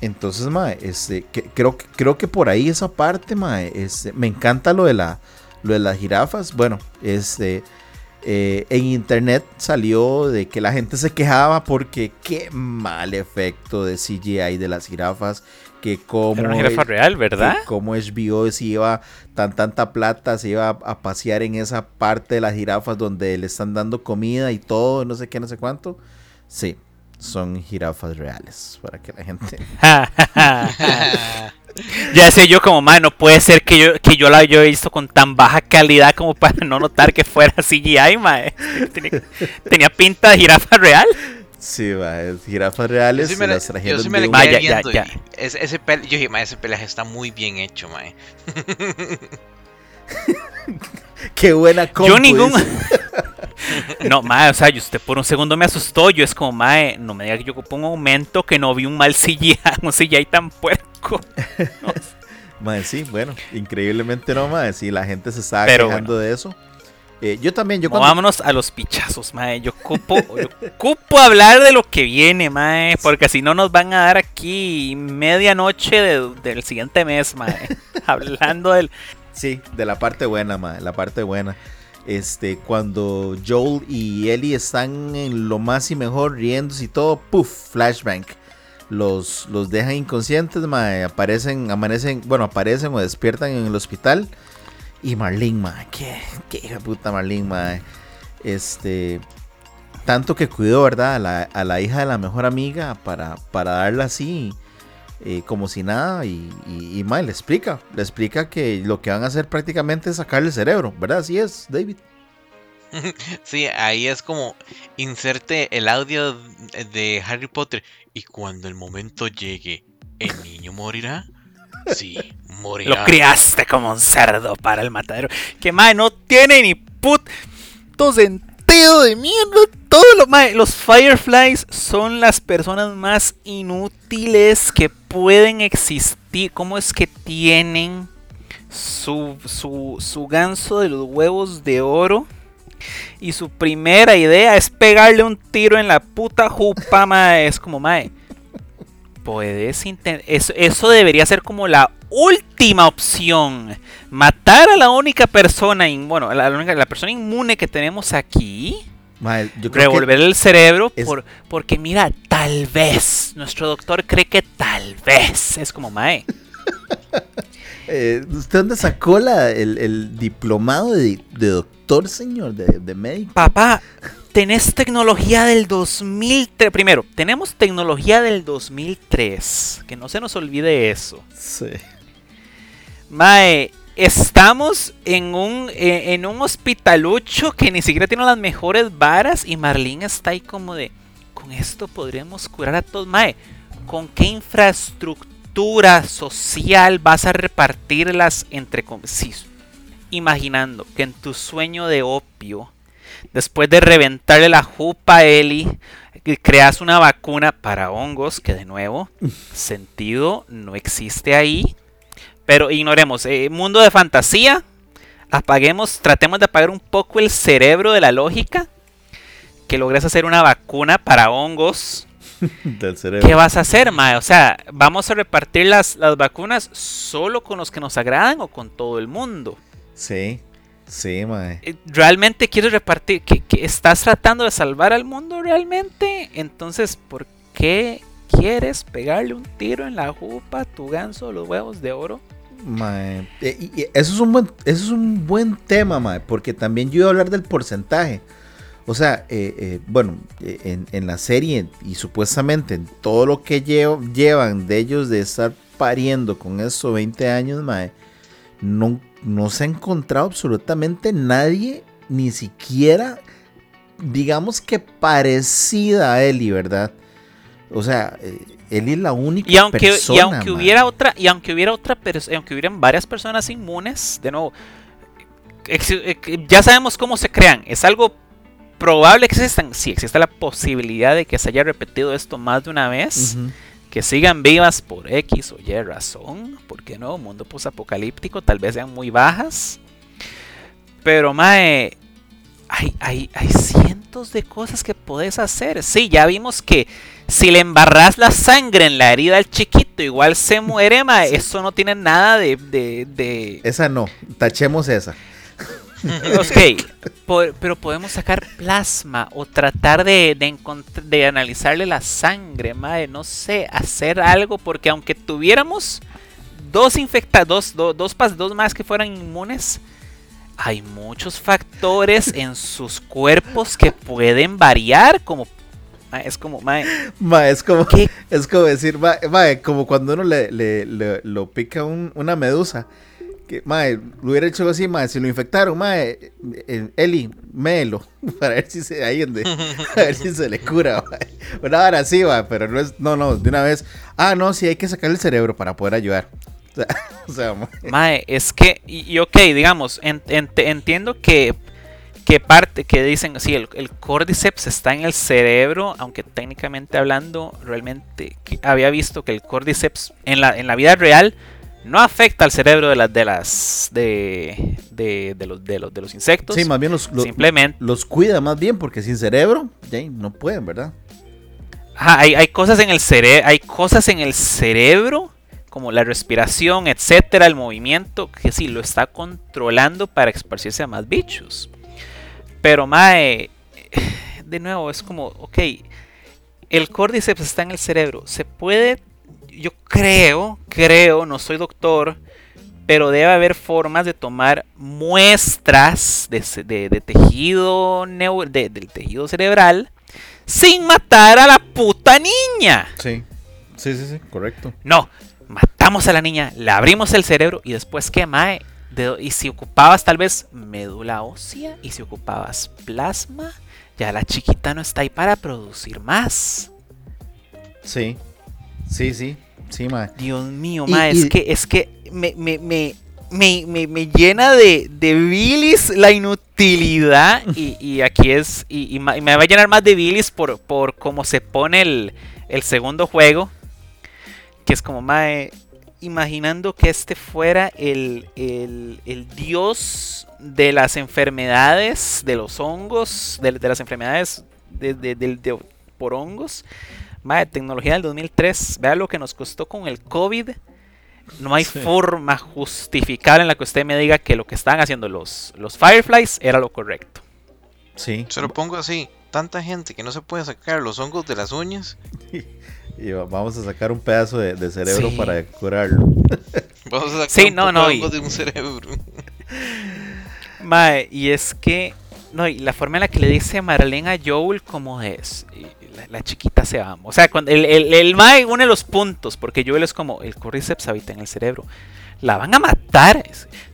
Entonces, mae, este, que, creo, creo que por ahí esa parte, mae, este, me encanta lo de la lo de las jirafas, bueno, este, eh, en internet salió de que la gente se quejaba porque qué mal efecto de CGI de las jirafas. Que como Era una jirafa real, ¿verdad? Que como HBO se iba tan tanta plata, se iba a, a, pasear en esa parte de las jirafas donde le están dando comida y todo, no sé qué, no sé cuánto. Sí, son jirafas reales para que la gente ya sé yo como man no puede ser que yo que yo la haya visto con tan baja calidad como para no notar que fuera CGI mae. tenía, tenía pinta de jirafa real Sí, va, jirafas reales yo sí me las trajeron yo sí me de un... ya, ya. Ese, ese, pel yo dije, ese pelaje está muy bien hecho, mae. Qué buena compu Yo ningún... no, mae, o sea, yo usted por un segundo me asustó. Yo es como, mae, no me diga que yo pongo un aumento que no vi un mal CGI, un CGI tan No. mae, sí, bueno, increíblemente no, mae, sí, la gente se estaba Pero quejando bueno. de eso. Eh, yo también, yo cuando... Vámonos a los pichazos, mae. Yo ocupo, yo hablar de lo que viene, mae. Porque si no nos van a dar aquí medianoche de, del siguiente mes, mae. hablando del... Sí, de la parte buena, mae. La parte buena. Este, cuando Joel y Ellie están en lo más y mejor riéndose y todo, puff, flashbang. Los, los dejan inconscientes, mae. Aparecen, amanecen, bueno, aparecen o despiertan en el hospital. Y Marlene, mae, qué, qué hija puta Marlene, mae. Este, tanto que cuidó, ¿verdad? A la, a la, hija de la mejor amiga para, para darla así. eh, como si nada y, y, le explica, le explica que lo que van a hacer prácticamente es sacarle el cerebro, ¿verdad? Así es, David. Sí, ahí es como inserte el audio de Harry Potter y cuando el momento llegue, ¿el niño morirá? Sí, morirá. Lo criaste como un cerdo para el matadero. Que mae, no tiene ni puto sentido de mierda. Todo lo mae. Los Fireflies son las personas más inútiles que pueden existir. ¿Cómo es que tienen su, su, su ganso de los huevos de oro? Y su primera idea es pegarle un tiro en la puta jupa, mae. Es como, mae. Puedes intentar. Eso, eso debería ser como la última opción. Matar a la única persona, bueno, la, la persona inmune que tenemos aquí. Mae, yo creo revolver el cerebro por, porque mira, tal vez. Nuestro doctor cree que tal vez. Es como, mae. Eh, ¿Usted dónde sacó la, el, el diplomado de, de, doctor, señor, de, de médico? Papá, tenés tecnología del 2003. Primero, tenemos tecnología del 2003. Que no se nos olvide eso. Sí. Mae, estamos en un, eh, en un hospitalucho que ni siquiera tiene las mejores varas. Y Marlene está ahí como de. Con esto podríamos curar a todos. Mae, ¿con qué infraestructura? social vas a repartirlas entre sí, imaginando que en tu sueño de opio, después de reventarle la jupa a Eli, creas una vacuna para hongos, que de nuevo, sentido no existe ahí. Pero ignoremos, eh, mundo de fantasía, apaguemos, tratemos de apagar un poco el cerebro de la lógica, que logres hacer una vacuna para hongos ¿Qué vas a hacer, Mae? O sea, ¿vamos a repartir las, las vacunas solo con los que nos agradan o con todo el mundo? Sí, sí, Mae. Eh, ¿Realmente quieres repartir? ¿Que, estás tratando de salvar al mundo realmente? Entonces, ¿por qué quieres pegarle un tiro en la jupa a tu ganso los huevos de oro? Mae. Eh, eso, es un buen, eso es un buen tema, Mae, porque también yo iba a hablar del porcentaje. O sea, eh, eh, bueno, eh, en, la serie y supuestamente en todo lo que llevan de ellos de estar pariendo con esos 20 años, mae, no, no se ha encontrado absolutamente nadie, ni siquiera, digamos que parecida a Eli, ¿verdad? O sea, Eli es la única y aunque, persona. Y aunque hubiera otra, y aunque hubiera otra, aunque hubieran varias personas inmunes, de nuevo, ya sabemos cómo se crean. Es algo probable que existan, sí, existe la posibilidad de que se haya repetido esto más de una vez. Que sigan vivas por X o Y razón. ¿Por qué no? Mundo apocalíptico tal vez sean muy bajas. Pero, Mae, hay, hay, hay cientos de cosas que puedes hacer. Sí, ya vimos que si le embarras la sangre en la herida al chiquito, igual se muere, Mae. Eso no tiene nada de, de... Esa no, tachemos esa. ok, pero podemos sacar plasma o tratar de, de, analizarle la sangre, madre, no sé, hacer algo, porque aunque tuviéramos dos infectados, dos, dos, dos más que fueran inmunes, hay muchos factores en sus cuerpos que pueden variar, como es como, mae. es como, es como decir, como cuando uno le, le, lo pica una medusa que, mae, lo hubiera hecho así, mae, si lo infectaron, mae, Eli, méelo, para ver si se, ahí a ver si se le cura, mae. Bueno, ahora sí, va, pero no es, no, no, de una vez, ah, no, sí, hay que sacar el cerebro para poder ayudar. O sea, mae. mae. es que, y, ok, digamos, entiendo que, que parte, que dicen, sí, el, el cordyceps está en el cerebro, aunque técnicamente hablando, realmente, había visto que el cordyceps en la, en la vida real, no afecta al cerebro de las de las de, de, los, de, los, de los insectos. Sí, más bien los, simplemente los cuida más bien porque sin cerebro ya no pueden, ¿verdad? hay, hay cosas en el cerebro, hay cosas en el cerebro como la respiración, etcétera, el movimiento que sí lo está controlando para esparcirse a más bichos. Pero mae, de nuevo es como, ok, el córdiceps está en el cerebro, se puede yo creo, creo, no soy doctor, pero debe haber formas de tomar muestras de, tejido del tejido cerebral sin matar a la puta niña. Sí. Sí, sí, sí, correcto. No, matamos a la niña, le abrimos el cerebro y después qué, mae. De- y si ocupabas tal vez médula ósea y si ocupabas plasma, ya la chiquita no está ahí para producir más. Sí, sí, sí, sí, mae. Dios mío, Y- ma, y- es que, es que me, me, me, me, me- me llena de, de bilis la inutilidad. Y, y aquí es. Y, me va a llenar más de bilis por, por cómo se pone el, el segundo juego. Que es como, mae, imaginando que este fuera el, el, el dios de las enfermedades, de los hongos, de, de las enfermedades de- por hongos. Mae, tecnología del 2003. Vea lo que nos costó con el COVID. No hay Sí. forma justificable en la que usted me diga que lo que estaban haciendo los, los Fireflies era lo correcto. Sí. Se lo pongo así. Tanta gente que no se puede sacar los hongos de las uñas. Y va- vamos a sacar un pedazo de, de cerebro Sí. para curarlo. Vamos a sacar Sí, un no, no, de y- hongos de un cerebro. Mae, y es que. No, y la forma en la que le dice Marlene a Joel como es. y La, la chiquita se va. O sea, cuando el, el, el Mae une los puntos, porque Joel es como el cordyceps habita en el cerebro. La van a matar.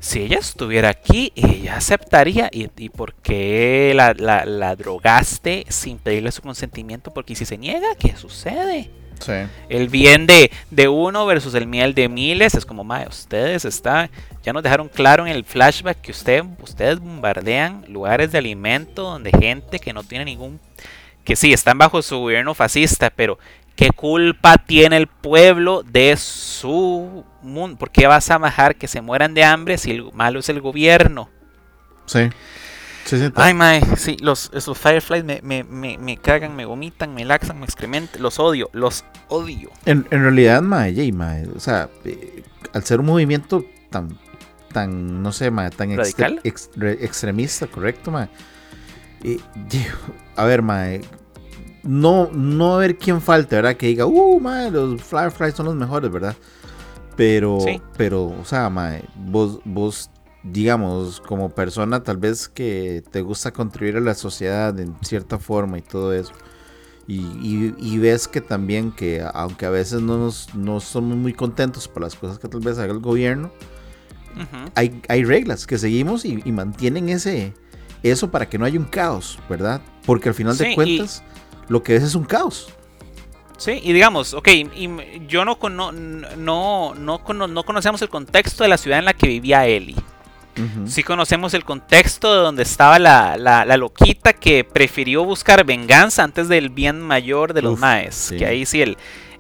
Si ella estuviera aquí, ella aceptaría. ¿Y, y por qué la, la- la drogaste sin pedirle su consentimiento? Porque si se niega, ¿qué sucede? Sí. El bien de, de uno versus el miel de miles es como, mae, ustedes están, ya nos dejaron claro en el flashback que usted, ustedes bombardean lugares de alimento donde gente que no tiene ningún, que sí, están bajo su gobierno fascista, pero ¿qué culpa tiene el pueblo de su mundo? ¿Por qué vas a bajar que se mueran de hambre si el malo es el gobierno? Sí. Sí, sí. Ay, mae, sí, los, esos Fireflies me, me, me, me cagan, me vomitan, me laxan, me excrementan, los odio, los odio. En, en realidad, mae, yey, mae, o sea, eh, al ser un movimiento tan, tan, no sé, mae, tan ¿Radical? ex- re- extremista, correcto, mae. Eh, a ver, mae, no, no ver quién falta, ¿verdad? Que diga, uh, mae, los Fireflies son los mejores, ¿verdad? Pero, Sí. pero, o sea, mae, vos, vos, digamos, como persona, tal vez que te gusta contribuir a la sociedad en cierta forma y todo eso. Y, y- y ves que también que aunque a veces no, nos, no somos muy contentos por las cosas que tal vez haga el gobierno, hay, hay reglas que seguimos y, y mantienen ese eso para que no haya un caos, ¿verdad? Porque al final Sí, de y- cuentas lo que es es un caos. Sí, y digamos, ok, y yo no, cono- no, no, cono- no conocemos el contexto de la ciudad en la que vivía. Ujú. Sí conocemos el contexto de donde estaba la, la- la loquita que prefirió buscar venganza antes del bien mayor de los Uf, maes. sí. Que ahí sí el,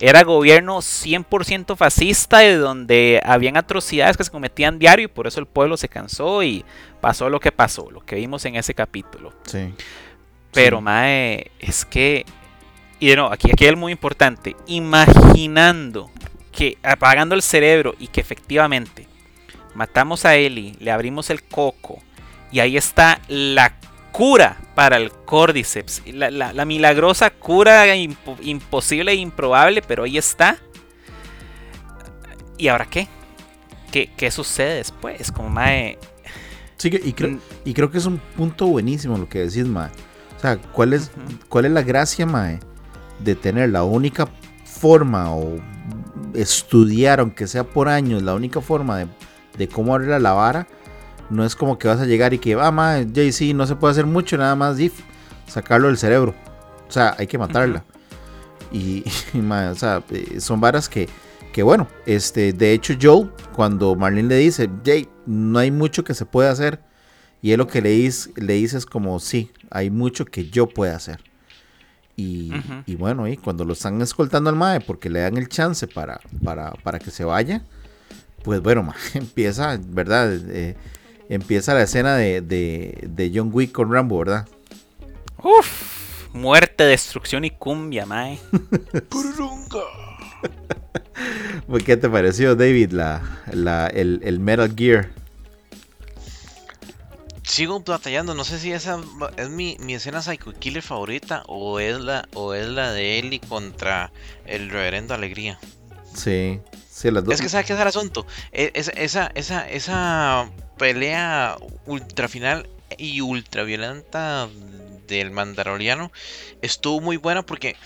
era gobierno 100% fascista y donde habían atrocidades que se cometían diario y por eso el pueblo se cansó y pasó lo que pasó, lo que vimos en ese capítulo. Sí. Pero, Sí. mae, es que. Y de nuevo, aquí, aquí es muy importante. Imaginando que apagando el cerebro y que efectivamente matamos a Ellie, le abrimos el coco y ahí está la cura para el Cordyceps. La, la- la milagrosa cura impo- imposible e improbable, pero ahí está. ¿Y ahora qué? ¿Qué, qué sucede después? Como, mae. Sí, y, creo, y creo que es un punto buenísimo lo que decís, Mae. O sea, ¿cuál es. ¿cuál es la gracia, Mae, de tener la única forma o estudiar, aunque sea por años, la única forma de, de cómo abrir la vara? No es como que vas a llegar y que, ah, Mae, JC, no se puede hacer mucho, nada más sacarlo del cerebro. O sea, hay que matarla. Y, y, mae, o sea, eh, son varas que, que bueno, este, de hecho Joel, cuando Marlene le dice, Jay, no hay mucho que se puede hacer, y él lo que le dice, le dice es como, sí, hay mucho que yo pueda hacer. Y, y bueno, y cuando lo están escoltando al mae porque le dan el chance para, para, para que se vaya, pues bueno, mae, empieza, ¿verdad? Eh, empieza la escena de, de, de John Wick con Rambo, ¿verdad? Uf, muerte, destrucción y cumbia, mae. Pues, ¿Qué te pareció, David, la, la, el, el Metal Gear? Sigo batallando, no sé si esa es mi, mi escena Psycho Killer favorita o es la o es la de Ellie contra el reverendo Alegría. Sí, sí, las dos. Es que ¿sabes qué es el asunto? Es- esa, esa, esa pelea ultra final y ultra violenta del Mandaloriano estuvo muy buena porque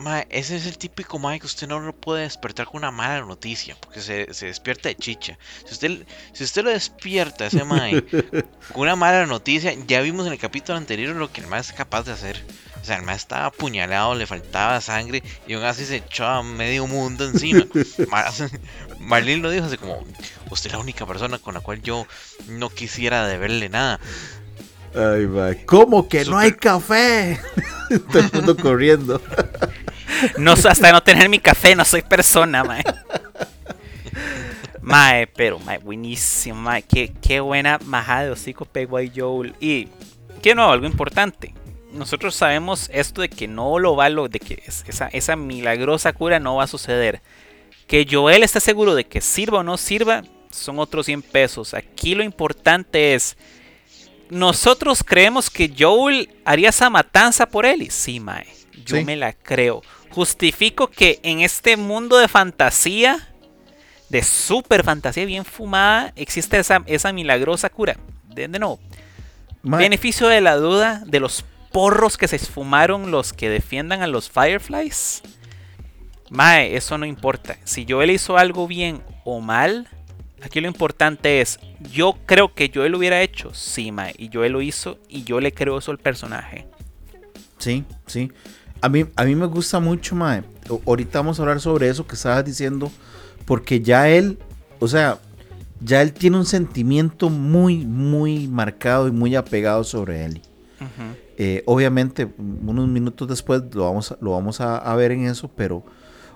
Mae, ese es el típico mae que usted no lo puede despertar con una mala noticia, porque se, se despierta de chicha. Si usted, si usted lo despierta, ese mae, con una mala noticia, ya vimos en el capítulo anterior lo que el mae es capaz de hacer. O sea, el mae estaba apuñalado, le faltaba sangre y aún así se echó a medio mundo encima. Mar- Marlene lo dijo así como, usted es la única persona con la cual yo no quisiera deberle nada. Ay, mae. ¿Cómo que no hay café? Todo el mundo corriendo. No, hasta no tener mi café, no soy persona, mae. Mae, pero, mae, buenísimo, mae. Qué, qué buena majada de hocico pegó ahí Joel. Y, que no, algo importante. Nosotros sabemos esto de que no lo va a lo, de que es- esa, esa milagrosa cura no va a suceder. Que Joel está seguro de que sirva o no sirva, son otros 100 pesos. Aquí lo importante es, nosotros creemos que Joel haría esa matanza por él. Y sí, mae, yo Sí. me la creo. Justifico que en este mundo de fantasía, de super fantasía bien fumada, existe esa, esa milagrosa cura. De, de nuevo, beneficio de la duda de los porros que se esfumaron los que defiendan a los Fireflies. Mae, eso no importa. Si Joel hizo algo bien o mal, aquí lo importante es, yo creo que Joel lo hubiera hecho. Sí, Mae, y Joel lo hizo y yo le creo eso al personaje. Sí, sí. A mí, a mí me gusta mucho, mae. Ahorita vamos a hablar sobre eso que estabas diciendo. Porque ya él, o sea, ya él tiene un sentimiento muy, muy marcado y muy apegado sobre Ellie. Ujú. Eh, obviamente, unos minutos después lo vamos, a, lo vamos a, a ver en eso, pero,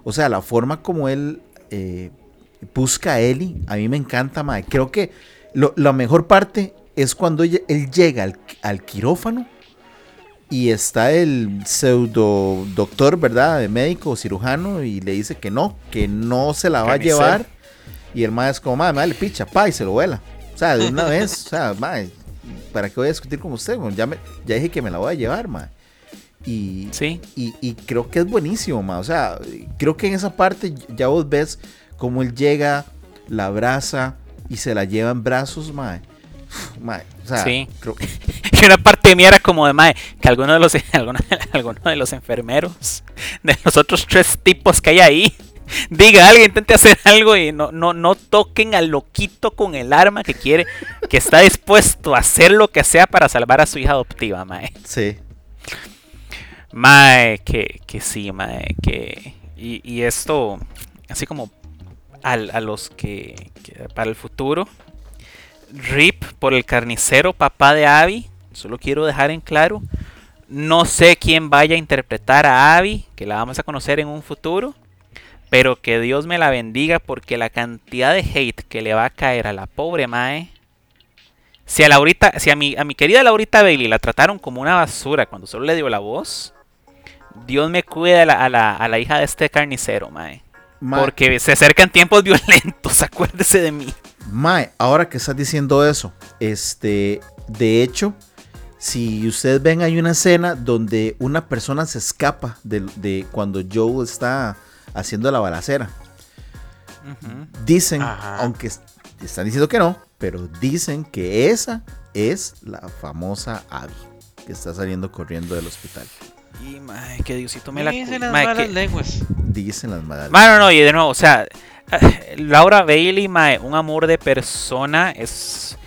o sea, la forma como él eh, busca a Ellie, a mí me encanta, mae. Creo que lo- la mejor parte es cuando él llega al, al quirófano y está el pseudo doctor, ¿verdad? De médico o cirujano y le dice que no, que no se la va a llevar. Y el mae es como, mae, le picha, pa, y se lo vuela. O sea, de una vez, o sea, mae, ¿para qué voy a discutir con usted? Bueno, ya, me, ya dije que me la voy a llevar, mae. Y, Sí. y, y creo que es buenísimo, mae. O sea, creo que en esa parte ya vos ves cómo él llega, la abraza y se la lleva en brazos, mae. Mae, o sea, Sí. creo- Y una parte mía era como de mae, que alguno de los alguno, alguno de los enfermeros, de los otros tres tipos que hay ahí, diga alguien intente hacer algo y no, no, no toquen al loquito con el arma que quiere, que está dispuesto a hacer lo que sea para salvar a su hija adoptiva, mae. sí. Mae, que, que sí, mae, que. Y, y esto, así como al- a los que, que para el futuro. RIP por el carnicero papá de Abby. Solo quiero dejar en claro. No sé quién vaya a interpretar a Abby, que la vamos a conocer en un futuro. Pero que Dios me la bendiga porque la cantidad de hate que le va a caer a la pobre Mae. Si a Laurita, si a mi, a mi querida Laurita Bailey la trataron como una basura cuando solo le dio la voz, Dios me cuide a la, a la, a la hija de este carnicero, mae. Mae, Porque se acercan tiempos violentos, acuérdese de mí. Mae, ahora que estás diciendo eso, este, de hecho, si ustedes ven, hay una escena donde una persona se escapa de, de cuando Joe está haciendo la balacera. Dicen, Ajá. aunque es- están diciendo que no, pero dicen que esa es la famosa Abby que está saliendo corriendo del hospital. Y mae, que Diosito me la Dicen las malas lenguas. Dicen las madres. Mae, no, no, y de nuevo, o sea, Laura Bailey, mae, un amor de persona, es...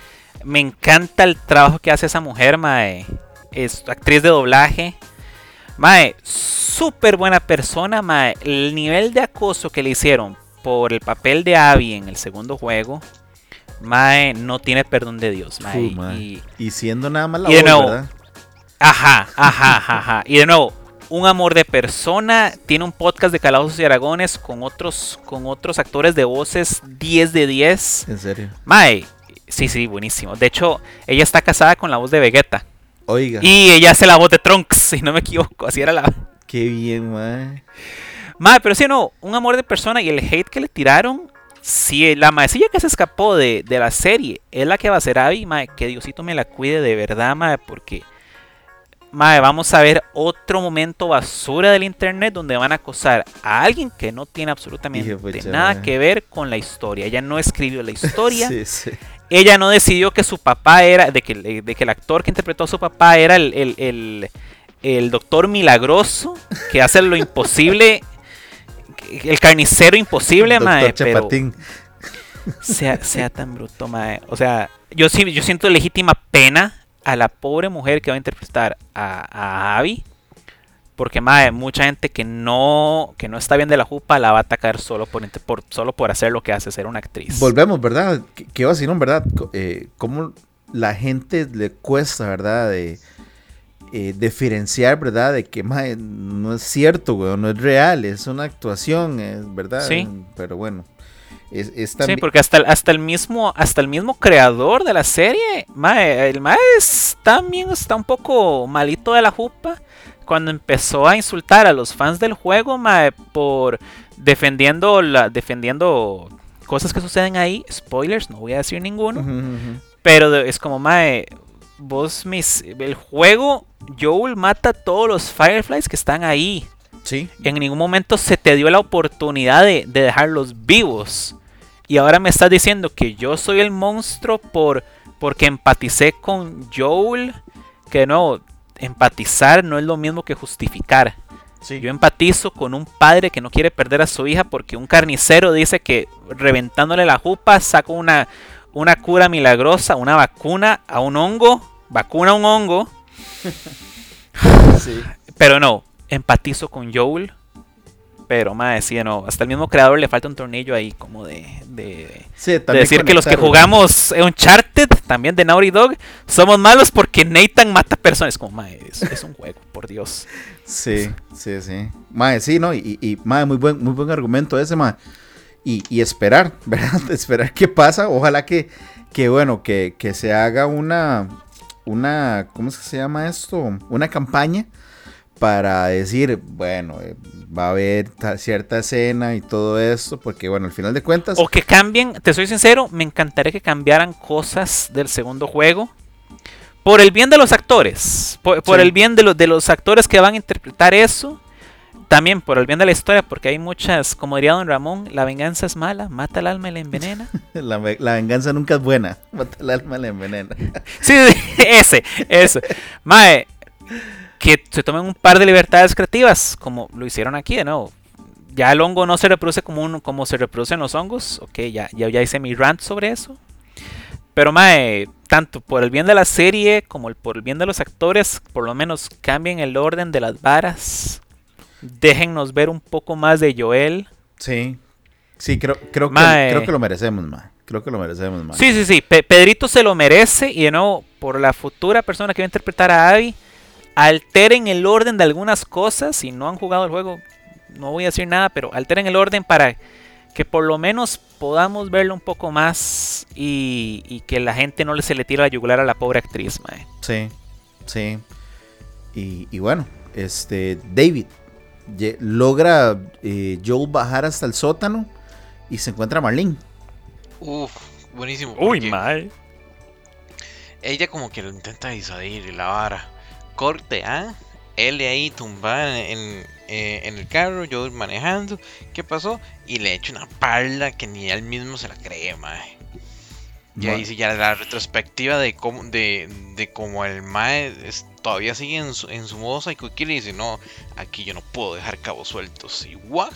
Me encanta el trabajo que hace esa mujer, mae. Es actriz de doblaje. Mae, súper buena persona, mae. El nivel de acoso que le hicieron por el papel de Abby en el segundo juego, mae, no tiene perdón de Dios, mae. Y- Y siendo nada más la y de voz, nuevo, ¿verdad? Ajá, ajá, ajá, ajá. Y de nuevo, un amor de persona. Tiene un podcast de Calabozos y Aragones con otros, con otros actores de voces 10 de 10. En serio. Mae, sí, sí, buenísimo. De hecho, ella está casada con la voz de Vegeta. Oiga, Y ella hace la voz de Trunks, si no me equivoco. Así era la. qué bien, mae. Mae, pero sí, no, un amor de persona y el hate que le tiraron. Si la maecilla que se escapó de, de la serie es la que va a ser Abby, mae, que Diosito me la cuide de verdad, mae, porque mae, vamos a ver otro momento basura del internet donde van a acosar a alguien que no tiene absolutamente Hijo, nada que ver con la historia. Ella no escribió la historia. Sí, sí. Ella no decidió que su papá era, de que, de que el actor que interpretó a su papá era el, el, el, el doctor milagroso que hace lo imposible, el carnicero imposible, mae, pero sea, sea tan bruto, mae. O sea, yo sí, yo siento legítima pena a la pobre mujer que va a interpretar a, a Abby. Porque mae, mucha gente que no, que no está bien de la jupa la va a atacar solo por, por solo por hacer lo que hace ser una actriz. Volvemos, ¿verdad? ¿Qué, va a decir, verdad? Eh, ¿Cómo la gente le cuesta, verdad? De eh, diferenciar, ¿verdad? De que mae, no es cierto, güey, no es real, es una actuación, es verdad. Sí. Pero bueno. Sí, porque hasta, hasta, el mismo, hasta el mismo creador de la serie, mae, el mae también está un poco malito de la jupa cuando empezó a insultar a los fans del juego, mae, por defendiendo la, defendiendo cosas que suceden ahí, spoilers, no voy a decir ninguno, pero es como mae, vos mis el juego Joel mata a todos los Fireflies que están ahí. Sí. En ningún momento se te dio la oportunidad de, de dejarlos vivos. Y ahora me estás diciendo que yo soy el monstruo por porque empaticé con Joel. Que no, empatizar no es lo mismo que justificar. Yo empatizo con un padre que no quiere perder a su hija porque un carnicero dice que reventándole la jupa saca una, una cura milagrosa, una vacuna a un hongo, vacuna a un hongo. Pero no, empatizo con Joel pero, más sí, no. Hasta el mismo creador le falta un tornillo ahí, como de. de, decir que los que jugamos Uncharted, también de Naughty Dog, somos malos porque Nathan mata personas. Como, mae, es, un juego, por Dios. Sí, sí, sí. Mae, sí, ¿no? Y, y muy buen, muy buen argumento ese. Y, y esperar, ¿verdad? esperar qué pasa. Ojalá que, que bueno, que, que se haga una. Una. ¿Cómo se llama esto? Una campaña para decir, bueno, eh, va a haber cierta escena y todo esto, porque bueno, al final de cuentas... O que cambien, te soy sincero, me encantaría que cambiaran cosas del segundo juego. Por el bien de los actores, por, el bien de, los de los actores que van a interpretar eso, también por el bien de la historia, porque hay muchas, como diría don Ramón, la venganza es mala, mata el alma y la envenena. la, la, venganza nunca es buena, mata el alma y la envenena. sí, ese, ese. Mae, que se tomen un par de libertades creativas, como lo hicieron aquí de nuevo. Ya el hongo no se reproduce como, un, como se reproducen los hongos. Ok, ya, ya, ya hice mi rant sobre eso. Pero mae, tanto por el bien de la serie como por el bien de los actores, por lo menos cambien el orden de las varas. Déjennos ver un poco más de Joel. Sí. Sí, creo, creo, que, creo que lo merecemos, mae. Creo que lo merecemos, mae. Sí, sí, sí. Pedrito se lo merece. Y de nuevo, por la futura persona que va a interpretar a Abby alteren el orden de algunas cosas. Si no han jugado el juego, no voy a decir nada, pero alteren el orden para que por lo menos podamos verlo un poco más y, que la gente no le se le tire la yugular a la pobre actriz, mae. Sí, sí. Y, bueno, este David logra eh, Joel bajar hasta el sótano y se encuentra Marlene. Uf, buenísimo. Uy, mae. Ella como que lo intenta disuadir y la vara corte A, él ahí tumbada en, eh, en, el carro, yo manejando, ¿qué pasó? Y le echo una parla que ni él mismo se la cree, mae. Y ahí sí ya la retrospectiva de cómo, de, de cómo el mae todavía sigue en su, en su modo psycho y dice, no, aquí yo no puedo dejar cabos sueltos. Y what?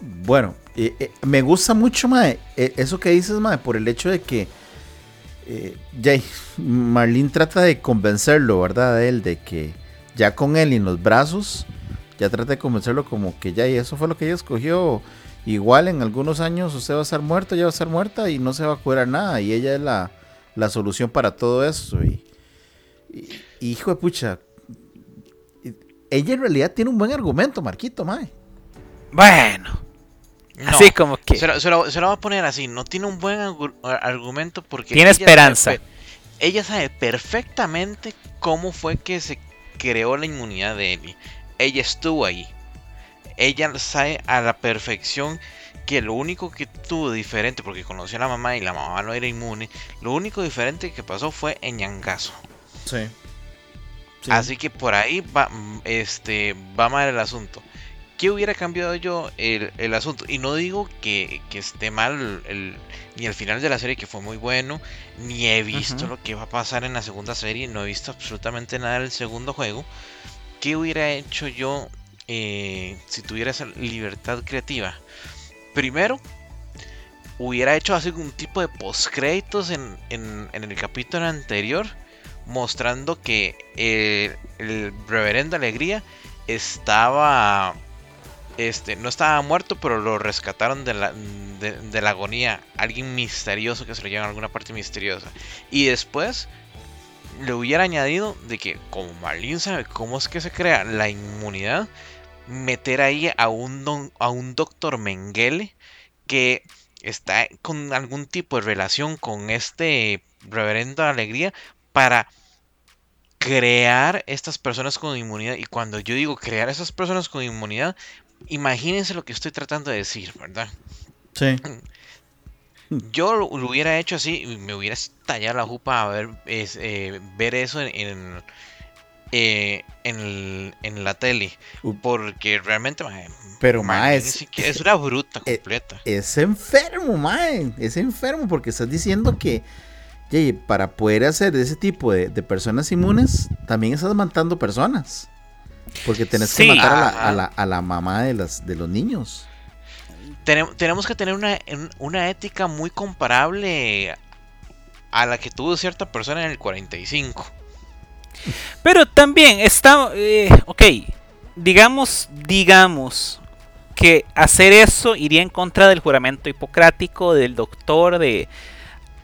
Bueno, eh, eh, me gusta mucho, mae, eso que dices, mae, por el hecho de que eh, Jay, Marlene trata de convencerlo, ¿verdad? De él, de que ya con él en los brazos, ya trata de convencerlo como que ya, y eso fue lo que ella escogió. Igual en algunos años usted va a estar muerto, ya va a estar muerta y no se va a curar nada. Y ella es la, solución para todo eso. Y, hijo de pucha, ella en realidad tiene un buen argumento, Marquito, Mae. Bueno, así como que. Se lo, se, lo, va a poner así. No tiene un buen argumento porque. Tiene esperanza. ella sabe perfectamente cómo fue que se creó la inmunidad de Ellie. Ella estuvo ahí. Ella sabe a la perfección que lo único que tuvo diferente, porque conoció a la mamá y la mamá no era inmune, lo único diferente que pasó fue en Yangazo. Sí. Así que por ahí va, este, va mal el asunto ¿qué hubiera cambiado yo el, asunto? Y no digo que, esté mal ni el final de la serie, que fue muy bueno, ni he visto lo que va a pasar en la segunda serie, no he visto absolutamente nada del segundo juego. ¿Qué hubiera hecho yo eh, si tuviera esa libertad creativa? Primero, hubiera hecho así un tipo de postcréditos en, en, en el capítulo anterior mostrando que eh, el reverendo Alegría estaba este no estaba muerto pero lo rescataron de la, de, la agonía alguien misterioso que se lo lleva a alguna parte misteriosa y después le hubiera añadido de que como Marlene sabe cómo es que se crea la inmunidad meter ahí a un a un doctor Mengele que está con algún tipo de relación con este reverendo alegría para crear estas personas con inmunidad. Y cuando yo digo crear esas personas con inmunidad, imagínense lo que estoy tratando de decir, ¿verdad? Sí. Yo lo, hubiera hecho así y me hubiera estallado la jupa a ver, eh, ver eso en, eh, en, la tele. Porque realmente, pero más es, una bruta eh, completa. Es, enfermo, mae. Es enfermo porque estás diciendo que para poder hacer ese tipo de, personas inmunes, también estás matando personas. Porque tenés que matar a, la, mamá de, las, de los niños. Tenemos, que tener una, una ética muy comparable a la que tuvo cierta persona en el 45. Pero también está, eh, ok, digamos, digamos que hacer eso iría en contra del juramento hipocrático del doctor de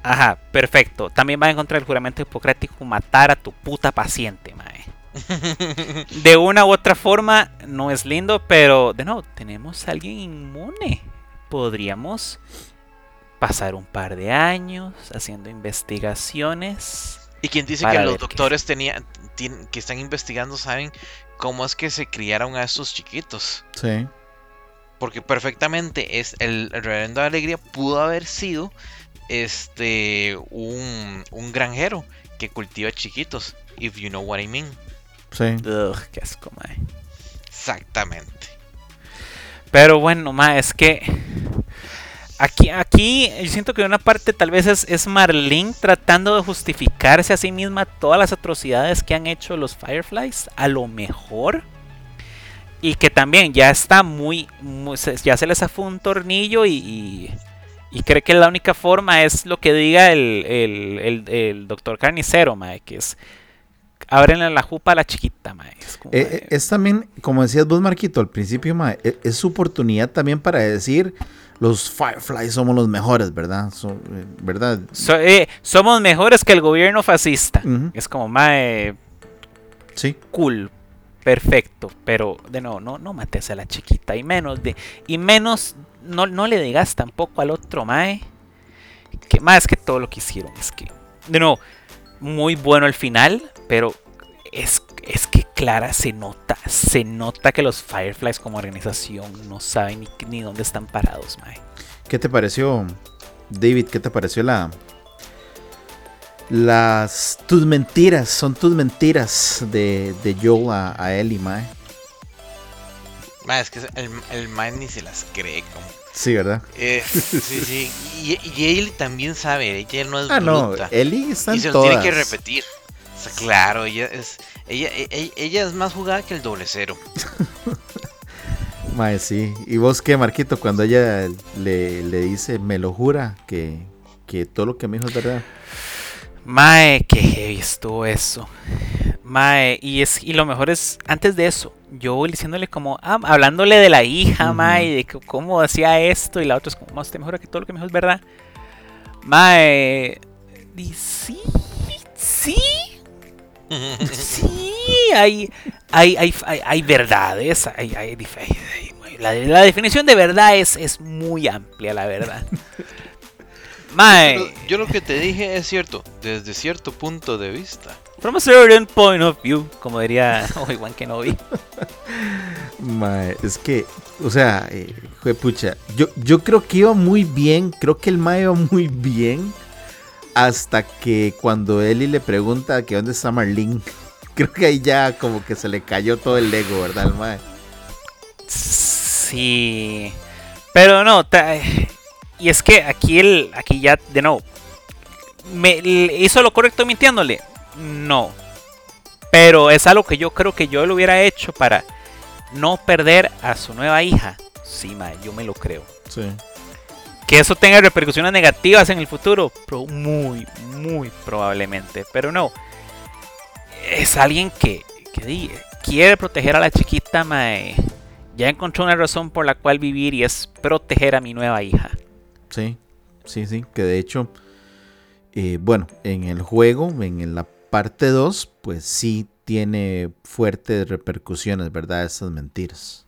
Ajá, perfecto. También va a encontrar el juramento hipocrático matar a tu puta paciente, mae. De una u otra forma, no es lindo, pero de nuevo, tenemos a alguien inmune. Podríamos pasar un par de años haciendo investigaciones. ¿Y quién dice que los doctores tenían, que están investigando saben cómo es que se criaron a estos chiquitos? Sí. Porque perfectamente es el, el reverendo de Alegría pudo haber sido este un, un granjero que cultiva chiquitos, if you know what I mean. Sí. Ugh, qué asco, mae. Exactamente. Pero bueno, ma, es que aquí, aquí yo siento que una parte tal vez es, es Marlene tratando de justificarse a sí misma todas las atrocidades que han hecho los Fireflies, a lo mejor. Y que también ya está muy, ya se les afó un tornillo y y cree que la única forma es lo que diga el, doctor carnicero, mae, que es ábrenle la jupa a la chiquita, mae. Eh, eh, es, también, como decías vos, Marquito, al principio, mae, e, es, su oportunidad también para decir los Fireflies somos los mejores, ¿verdad? Eh, ¿verdad? somos mejores que el gobierno fascista. Es como, mae. Sí. Cool. Perfecto. Pero, de nuevo, no, no mates a la chiquita. Y menos de. Y menos no, le digas tampoco al otro Mae que más que todo lo que hicieron es que, de nuevo, muy bueno el final, pero es, es que Clara se nota, se nota que los Fireflies como organización no saben ni, ni dónde están parados, Mae. ¿Qué te pareció, David? ¿Qué te pareció la, las tus mentiras, son tus mentiras de, de Joe a, a Ellie, mae. es que el, el ni se las cree como Sí, ¿verdad? Eh, sí, sí. Y, y, él también sabe, ella no es ah, no, Ellie está Y se lo tiene que repetir. claro, ella es, ella, e, e, ella, es más jugada que el doble cero. Mae, sí. ¿Y vos qué, Marquito? Cuando ella le, le dice, me lo jura, que, que todo lo que me dijo es verdad. Mae, que heavy estuvo eso. Mae, y es y lo mejor es antes de eso, yo diciéndole como ah, hablándole de la hija, mae, de cómo hacía esto y la otra es como, más te mejora que todo lo que me dijo es verdad. Mae, y sí, sí. Sí, hay, hay, hay, hay, verdades, hay, hay, la, la, definición de verdad es, es muy amplia, la verdad. Yo lo que te dije es cierto, desde cierto punto de vista. From a certain point of view, como diría Obi-Wan Kenobi. Mae, es que, o sea, eh, pucha, yo, yo creo que iba muy bien, creo que el Mae iba muy bien, hasta que cuando Eli le pregunta que dónde está Marlene, creo que ahí ya como que se le cayó todo el ego, ¿verdad, el Mae? Sí. Pero no, y es que aquí el aquí ya de nuevo me hizo lo correcto mintiéndole. No. Pero es algo que yo creo que yo lo hubiera hecho para no perder a su nueva hija. Sí, ma, yo me lo creo. Sí. Que eso tenga repercusiones negativas en el futuro, pero muy, muy probablemente. Pero no. Es alguien que, que quiere proteger a la chiquita, mae. Ya encontró una razón por la cual vivir y es proteger a mi nueva hija. Sí, sí, sí. Que de hecho, eh, bueno, en el juego, en la parte 2, pues sí tiene fuertes repercusiones, ¿verdad? Esas mentiras.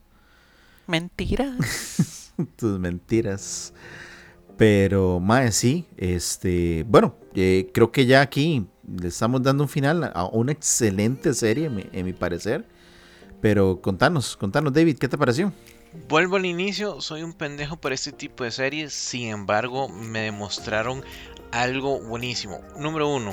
Mentiras. Tus mentiras. Pero, más sí, este, bueno, eh, creo que ya aquí le estamos dando un final a una excelente serie, en mi, parecer. Pero contanos, contanos, David, ¿qué te pareció? Vuelvo al inicio, soy un pendejo por este tipo de series, sin embargo me demostraron algo buenísimo. Número uno,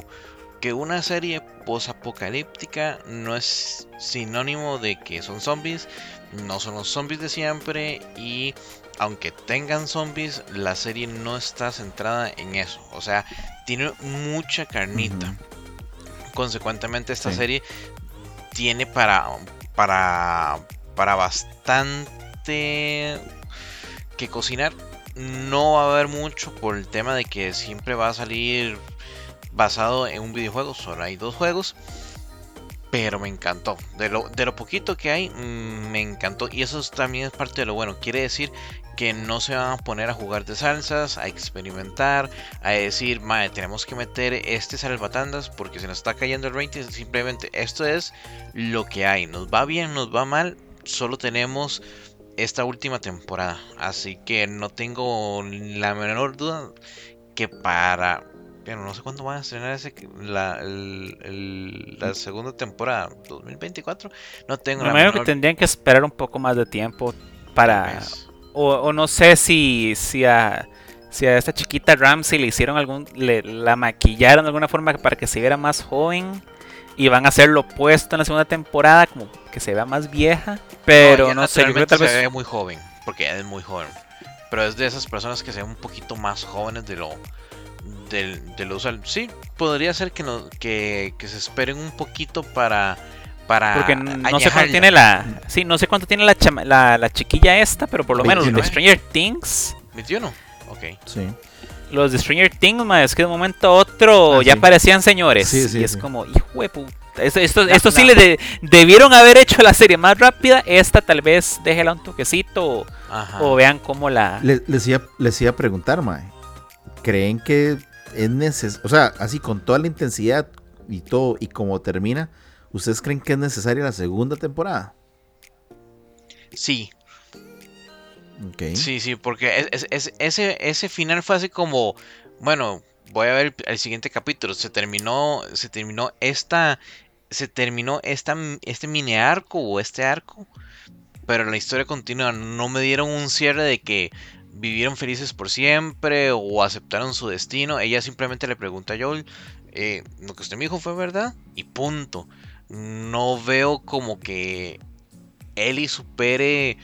que una serie posapocalíptica no es sinónimo de que son zombies, no son los zombies de siempre y aunque tengan zombies, la serie no está centrada en eso. O sea, tiene mucha carnita. Consecuentemente, esta serie tiene para, para, para bastante que cocinar. No va a haber mucho por el tema de que siempre va a salir basado en un videojuego. Solo hay dos juegos. Pero me encantó. De lo, de lo poquito que hay, mm, me encantó. Y eso también es parte de lo bueno. Quiere decir que no se van a poner a jugar de salsas, a experimentar, a decir, madre, tenemos que meter este salvatandas porque se nos está cayendo el rating. Simplemente esto es lo que hay. Nos va bien, nos va mal. Solo tenemos esta última temporada. Así que no tengo la menor duda que para pero no sé cuándo van a estrenar ese, la, la segunda temporada, 2024. No tengo la menor... que tendrían que esperar un poco más de tiempo para... O, no sé si, si, a, si a esta chiquita Ramsey le hicieron algún... Le, la maquillaron de alguna forma para que se viera más joven. Y van a hacer lo opuesto en la segunda temporada, como que se vea más vieja. Pero no, sé, yo creo que tal vez... Se ve muy joven, porque es muy joven. Pero es de esas personas que se ven un poquito más jóvenes de lo del, del usual. Sí, podría ser que, no, que, se esperen un poquito para. Para Porque no sé cuánto tiene la. Sí, no sé cuánto tiene la, la, la chiquilla esta, pero por lo menos los de Stranger Things. 21. Ok. Sí. Los de Stranger Things, es que de un momento a otro ah, ya parecían señores. y es como, hijo de puta. Esto, esto, sí le debieron haber hecho la serie más rápida. Esta tal vez déjela un toquecito. O, vean cómo la. les, iba, les iba a preguntar, mae. ¿Creen que es necesario, o sea, así con toda la intensidad y todo, y como termina, ¿ustedes creen que es necesaria la segunda temporada? Sí. Sí, sí, porque ese, ese final fue así como, bueno, voy a ver el, siguiente capítulo. Se terminó, se terminó esta, se terminó esta, este mini arco o este arco, pero la historia continúa. No me dieron un cierre de que vivieron felices por siempre o aceptaron su destino. Ella simplemente le pregunta a Joel, eh, lo que usted me dijo fue verdad y punto. No veo como que Ellie supere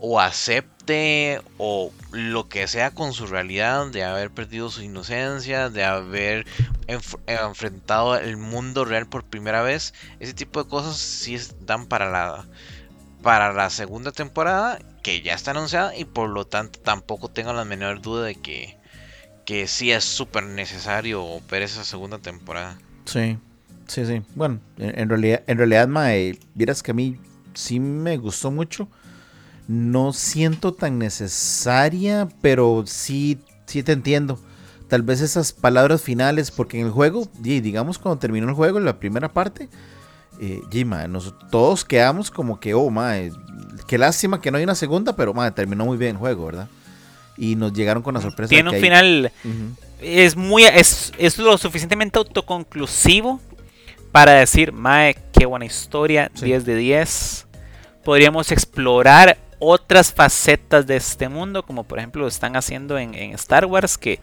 o acepte o lo que sea con su realidad de haber perdido su inocencia, de haber enfrentado el mundo real por primera vez. Ese tipo de cosas sí dan para la para la segunda temporada que ya está anunciada y por lo tanto tampoco tengo la menor duda de que, que sí es súper necesario ver esa segunda temporada. Sí, sí, sí. Bueno, en, realidad, en realidad, Mae, vieras que a mí sí me gustó mucho. No siento tan necesaria, pero sí, sí te entiendo. Tal vez esas palabras finales, porque en el juego, digamos cuando terminó el juego, la primera parte, eh, todos quedamos como que, oh, madre, qué lástima que no hay una segunda, pero madre, terminó muy bien el juego, ¿verdad? Y nos llegaron con la sorpresa. Tiene un final, es muy, es, es, lo suficientemente autoconclusivo para decir, madre, qué buena historia, 10 de 10. Podríamos explorar otras facetas de este mundo, como por ejemplo lo están haciendo en, Star Wars, que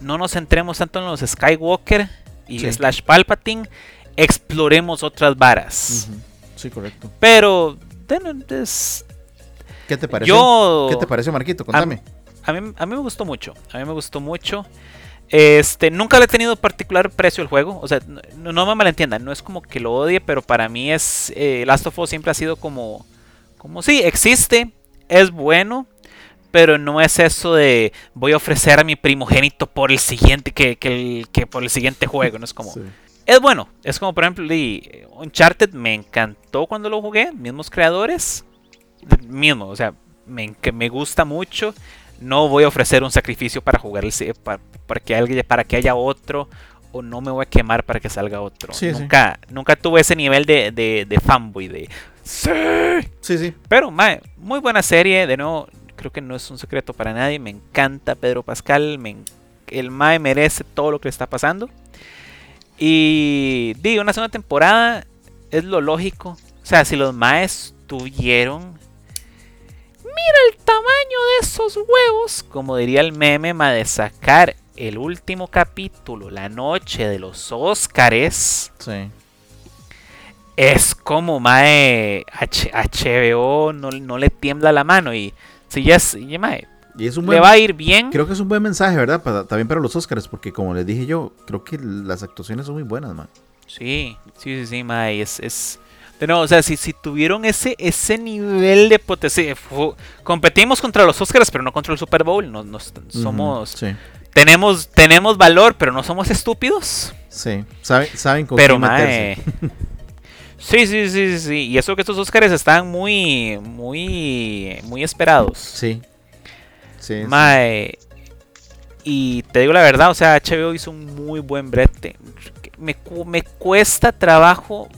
no nos centremos tanto en los Skywalker y slash Palpatine, exploremos otras varas. Sí, correcto. Pero ¿Qué te pareció? Yo, ¿Qué te pareció, Marquito? Contame. A mí, a mí me gustó mucho. A mí me gustó mucho. Este, nunca le he tenido particular precio el juego. O sea, no, no me malentiendan. No es como que lo odie, pero para mí es. Eh, Last of Us siempre ha sido como. Como sí, existe. Es bueno. Pero no es eso de voy a ofrecer a mi primogénito por el siguiente que, que, por el siguiente juego. No es como. Sí. Es bueno. Es como por ejemplo Uncharted me encantó cuando lo jugué. Mismos creadores. Mismo. O sea, me, me gusta mucho. No voy a ofrecer un sacrificio para jugar el para, para que alguien para que haya otro. O no me voy a quemar para que salga otro. Sí, sí. nunca, nunca tuve ese nivel de, de, de fanboy de sí. Sí, sí. Pero, mae, muy buena serie. De nuevo, creo que no es un secreto para nadie. Me encanta Pedro Pascal. me el mae merece todo lo que le está pasando. Y digo, una segunda temporada es lo lógico. O sea, si los maes tuvieron. Mira el tamaño de esos huevos. Como diría el meme, ma, de sacar el último capítulo, la noche de los Óscares. Sí. Es como mae H- HBO no, no le tiembla la mano. Y si ya es. y, mae, Y es un le buen, va a ir bien. creo que es un buen mensaje, ¿verdad? Para- también para los Oscars, porque como les dije yo, creo que las actuaciones son muy buenas, man. Sí, sí, sí, sí, mae, es, es... De nuevo, o sea, si, si tuvieron ese, ese nivel de potencia... fu- Competimos contra los Oscars, pero no contra el Super Bowl. No, no est- somos... Sí, tenemos, tenemos valor, pero no somos estúpidos. sí. Saben, saben con Pero, mae... Sí, sí, sí, sí, sí. Y eso que estos Oscars están muy, muy, muy esperados. Sí. Sí. Y te digo la verdad, o sea, HBO hizo un muy buen brete. Me, me cuesta trabajo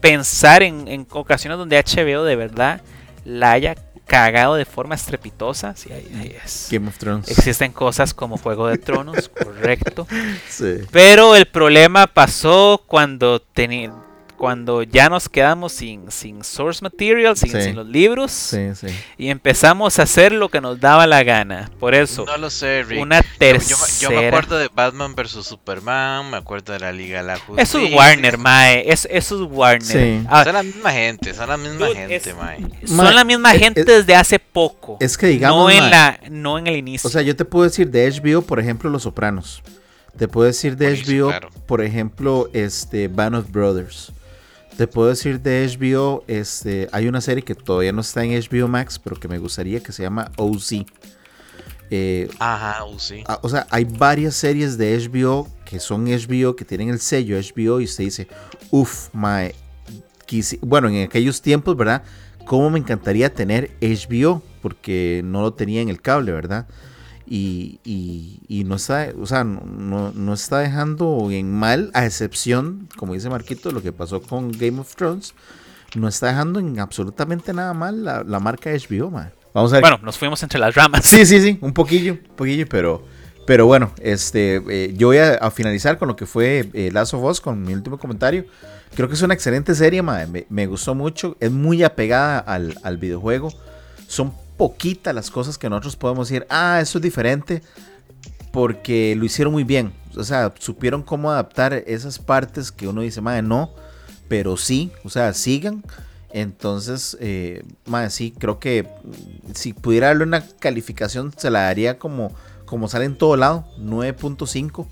pensar en, en ocasiones donde HBO de verdad la haya cagado de forma estrepitosa. Sí, ahí- ahí es. Game of Thrones. Existen cosas como Juego de Tronos, correcto. Sí. Pero el problema pasó cuando teni- cuando ya nos quedamos sin, sin source material, sin, Sí. sin los libros, Sí, sí. y empezamos a hacer lo que nos daba la gana. Por eso, No lo sé, Rick. una Yo- yo, tercera. me- yo me acuerdo de Batman vs Superman, me acuerdo de la Liga de la Justicia. Eso es Warner, mae. Es, eso es Warner. Sí. Ah, Son la misma gente, son la misma Dude, gente, es- mae. son la misma es- gente es- desde hace poco. Es que digamos, no en mae, la, no en el inicio. O sea, yo te puedo decir de HBO, por ejemplo, Los Sopranos. Te puedo decir de HBO, claro. por ejemplo, este Band of Brothers. Te puedo decir de HBO, este, hay una serie que todavía no está en HBO Max, pero que me gustaría que se llama OC. Eh, Ajá, ah, o sea, hay varias series de HBO que son HBO, que tienen el sello HBO y usted dice, uff, mae, bueno, en aquellos tiempos, ¿verdad? Cómo me encantaría tener HBO, porque no lo tenía en el cable, ¿verdad? Y, y- y no está, o sea, no, no- está dejando en mal, a excepción, como dice Marquito, lo que pasó con Game of Thrones, no está dejando en absolutamente nada mal la, la marca HBO, mae. Vamos a ver bueno, nos fuimos entre las ramas. Sí, sí, sí, un poquillo, un poquillo, pero, pero bueno, este, eh, yo voy a, a finalizar con lo que fue eh, Last of Us, con mi último comentario. Creo que es una excelente serie, mae, me, me gustó mucho, es muy apegada al, al videojuego. Son poquitas las cosas que nosotros podemos decir, ah, eso es diferente, porque lo hicieron muy bien. O sea, supieron cómo adaptar esas partes que uno dice, madre, no, pero sí, o sea, sigan. Entonces, eh, madre, sí, creo que mm, si pudiera darle una calificación, se la daría como, como sale en todo lado, 9.5.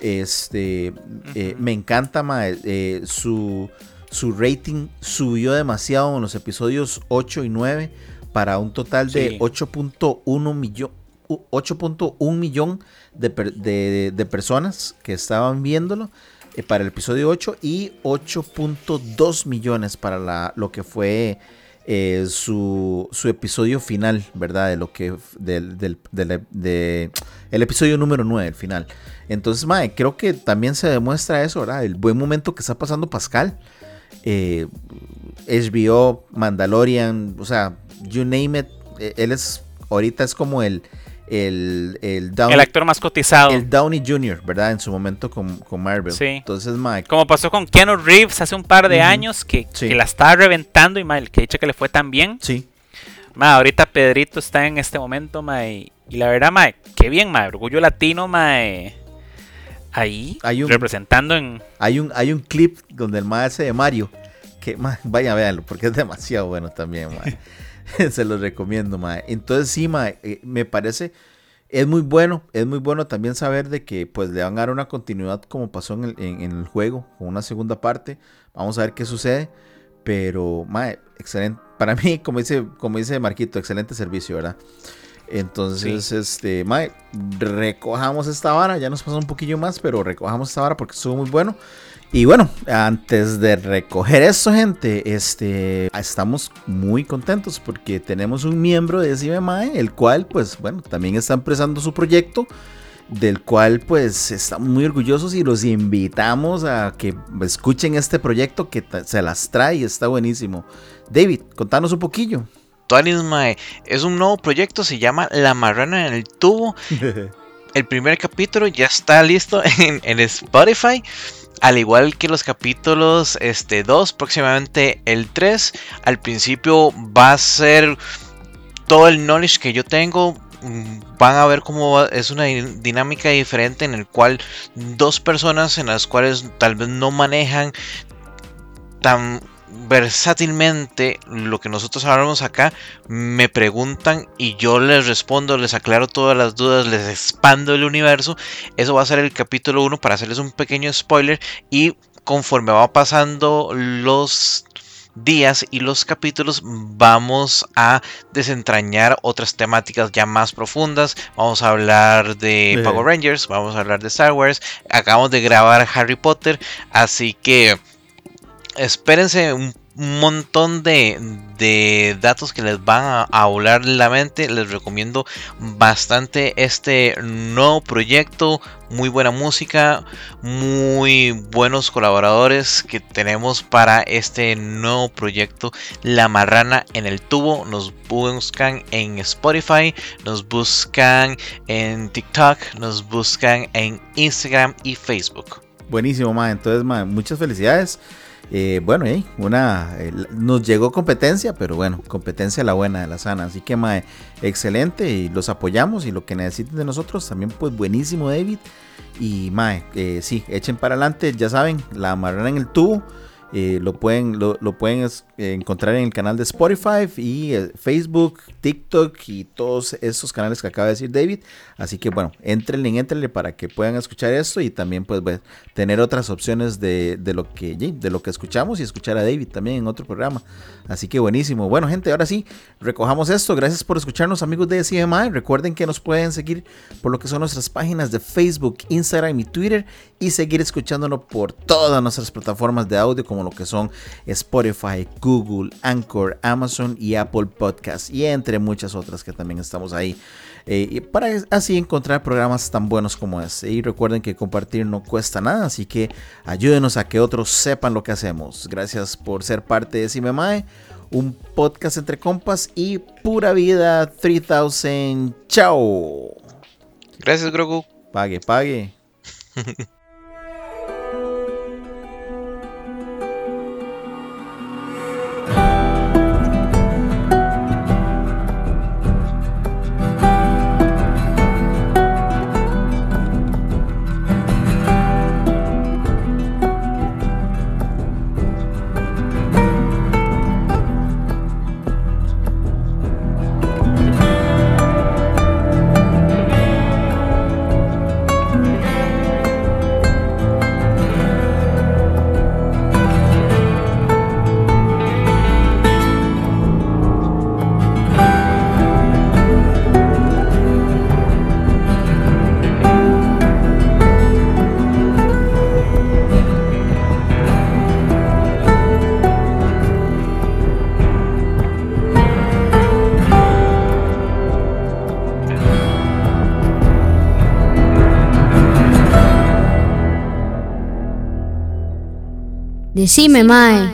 Este, eh, me encanta, madre, eh, su, su rating subió demasiado en los episodios 8 y 9 para un total de Sí. 8.1 millón. 8.1 millón de, de- de personas que estaban viéndolo eh, para el episodio 8 y 8.2 millones para la, lo que fue eh, su, su episodio final, ¿verdad? De lo que del, del- de la- de- el episodio número 9, el final. Entonces, mae, creo que también se demuestra eso, ¿verdad? El buen momento que está pasando Pascal. Eh, HBO, Mandalorian, o sea, you name it. eh, Él es, ahorita es como el, el, el Downey, El actor más cotizado. el Downey Jr., ¿verdad? En su momento con, con Marvel. Sí. Entonces, Mike, Como pasó con Keanu Reeves hace un par de años que, Sí. que la estaba reventando y ma, el que dicha que le fue tan bien. sí, Ma, ahorita Pedrito está en este momento, ma, y, y la verdad, ma, qué bien, ma, orgullo latino, ma, ahí Hay un- representando en hay un, hay un clip donde el mae hace de Mario. Que, mae, vaya, véanlo, porque es demasiado bueno también, mae. se los recomiendo, mae. Entonces sí, mae, eh, me parece, es muy bueno, es muy bueno también saber de que pues le van a dar una continuidad como pasó en el, en, el juego, con una segunda parte. Vamos a ver qué sucede. Pero, mae, excelente. Para mí, como dice, como dice Marquito, excelente servicio, ¿verdad? Entonces, este, Mae, recojamos esta vara. Ya nos pasó un poquillo más, pero recojamos esta vara porque estuvo muy bueno. Y bueno, antes de recoger eso, gente, este, estamos muy contentos porque tenemos un miembro de CMMAE, el cual, pues, bueno, también está empezando su proyecto, del cual, pues, estamos muy orgullosos y los invitamos a que escuchen este proyecto que se las trae y está buenísimo. David, contanos un poquillo. Es un nuevo proyecto, se llama La Marrana en el Tubo. El primer capítulo ya está listo en, Spotify. Al igual que los capítulos este, 2, próximamente el 3. Al principio va a ser todo el knowledge que yo tengo. Mm, van a ver cómo es una dinámica diferente en el cual dos personas en las cuales tal vez no manejan tan versátilmente lo que nosotros hablamos acá, me preguntan y yo les respondo, les aclaro todas las dudas, les expando el universo. Eso va a ser el capítulo 1 para hacerles un pequeño spoiler y conforme va pasando los días y los capítulos vamos a desentrañar otras temáticas ya más profundas. Vamos a hablar de Power Rangers, vamos a hablar de Star Wars, acabamos de grabar Harry Potter, así que espérense un montón de, datos que les van a, volar la mente. Les recomiendo bastante este nuevo proyecto. Muy buena música, muy buenos colaboradores que tenemos para este nuevo proyecto. La Marrana en el Tubo. Nos buscan en Spotify, nos buscan en TikTok, nos buscan en Instagram y Facebook. Buenísimo, ma. Entonces, ma, muchas felicidades. Eh, bueno, una, nos llegó competencia, pero bueno, competencia la buena, de la sana. Así que, mae, excelente y los apoyamos y lo que necesiten de nosotros también, pues buenísimo, David. Y, mae, eh, sí, echen para adelante, ya saben, la amarran en el tubo. Eh, lo pueden, lo, pueden encontrar en el canal de Spotify y eh, Facebook, TikTok y todos esos canales que acaba de decir David. Así que bueno, entrenle, entrenle para que puedan escuchar esto y también pues tener otras opciones de, lo que, de lo que escuchamos y escuchar a David también en otro programa. Así que buenísimo. Bueno gente, ahora sí, recojamos esto. Gracias por escucharnos amigos de CMI. Recuerden que nos pueden seguir por lo que son nuestras páginas de Facebook, Instagram y Twitter y seguir escuchándonos por todas nuestras plataformas de audio como lo que son Spotify, Google, Anchor, Amazon y Apple Podcasts y entre muchas otras que también estamos ahí. Eh, para así encontrar programas tan buenos como este. Y recuerden que compartir no cuesta nada, así que ayúdenos a que otros sepan lo que hacemos. Gracias por ser parte de Simemae, un podcast entre compas y pura vida 3000. Chao. Gracias, Grogu. Pague, pague. Decime, Mae.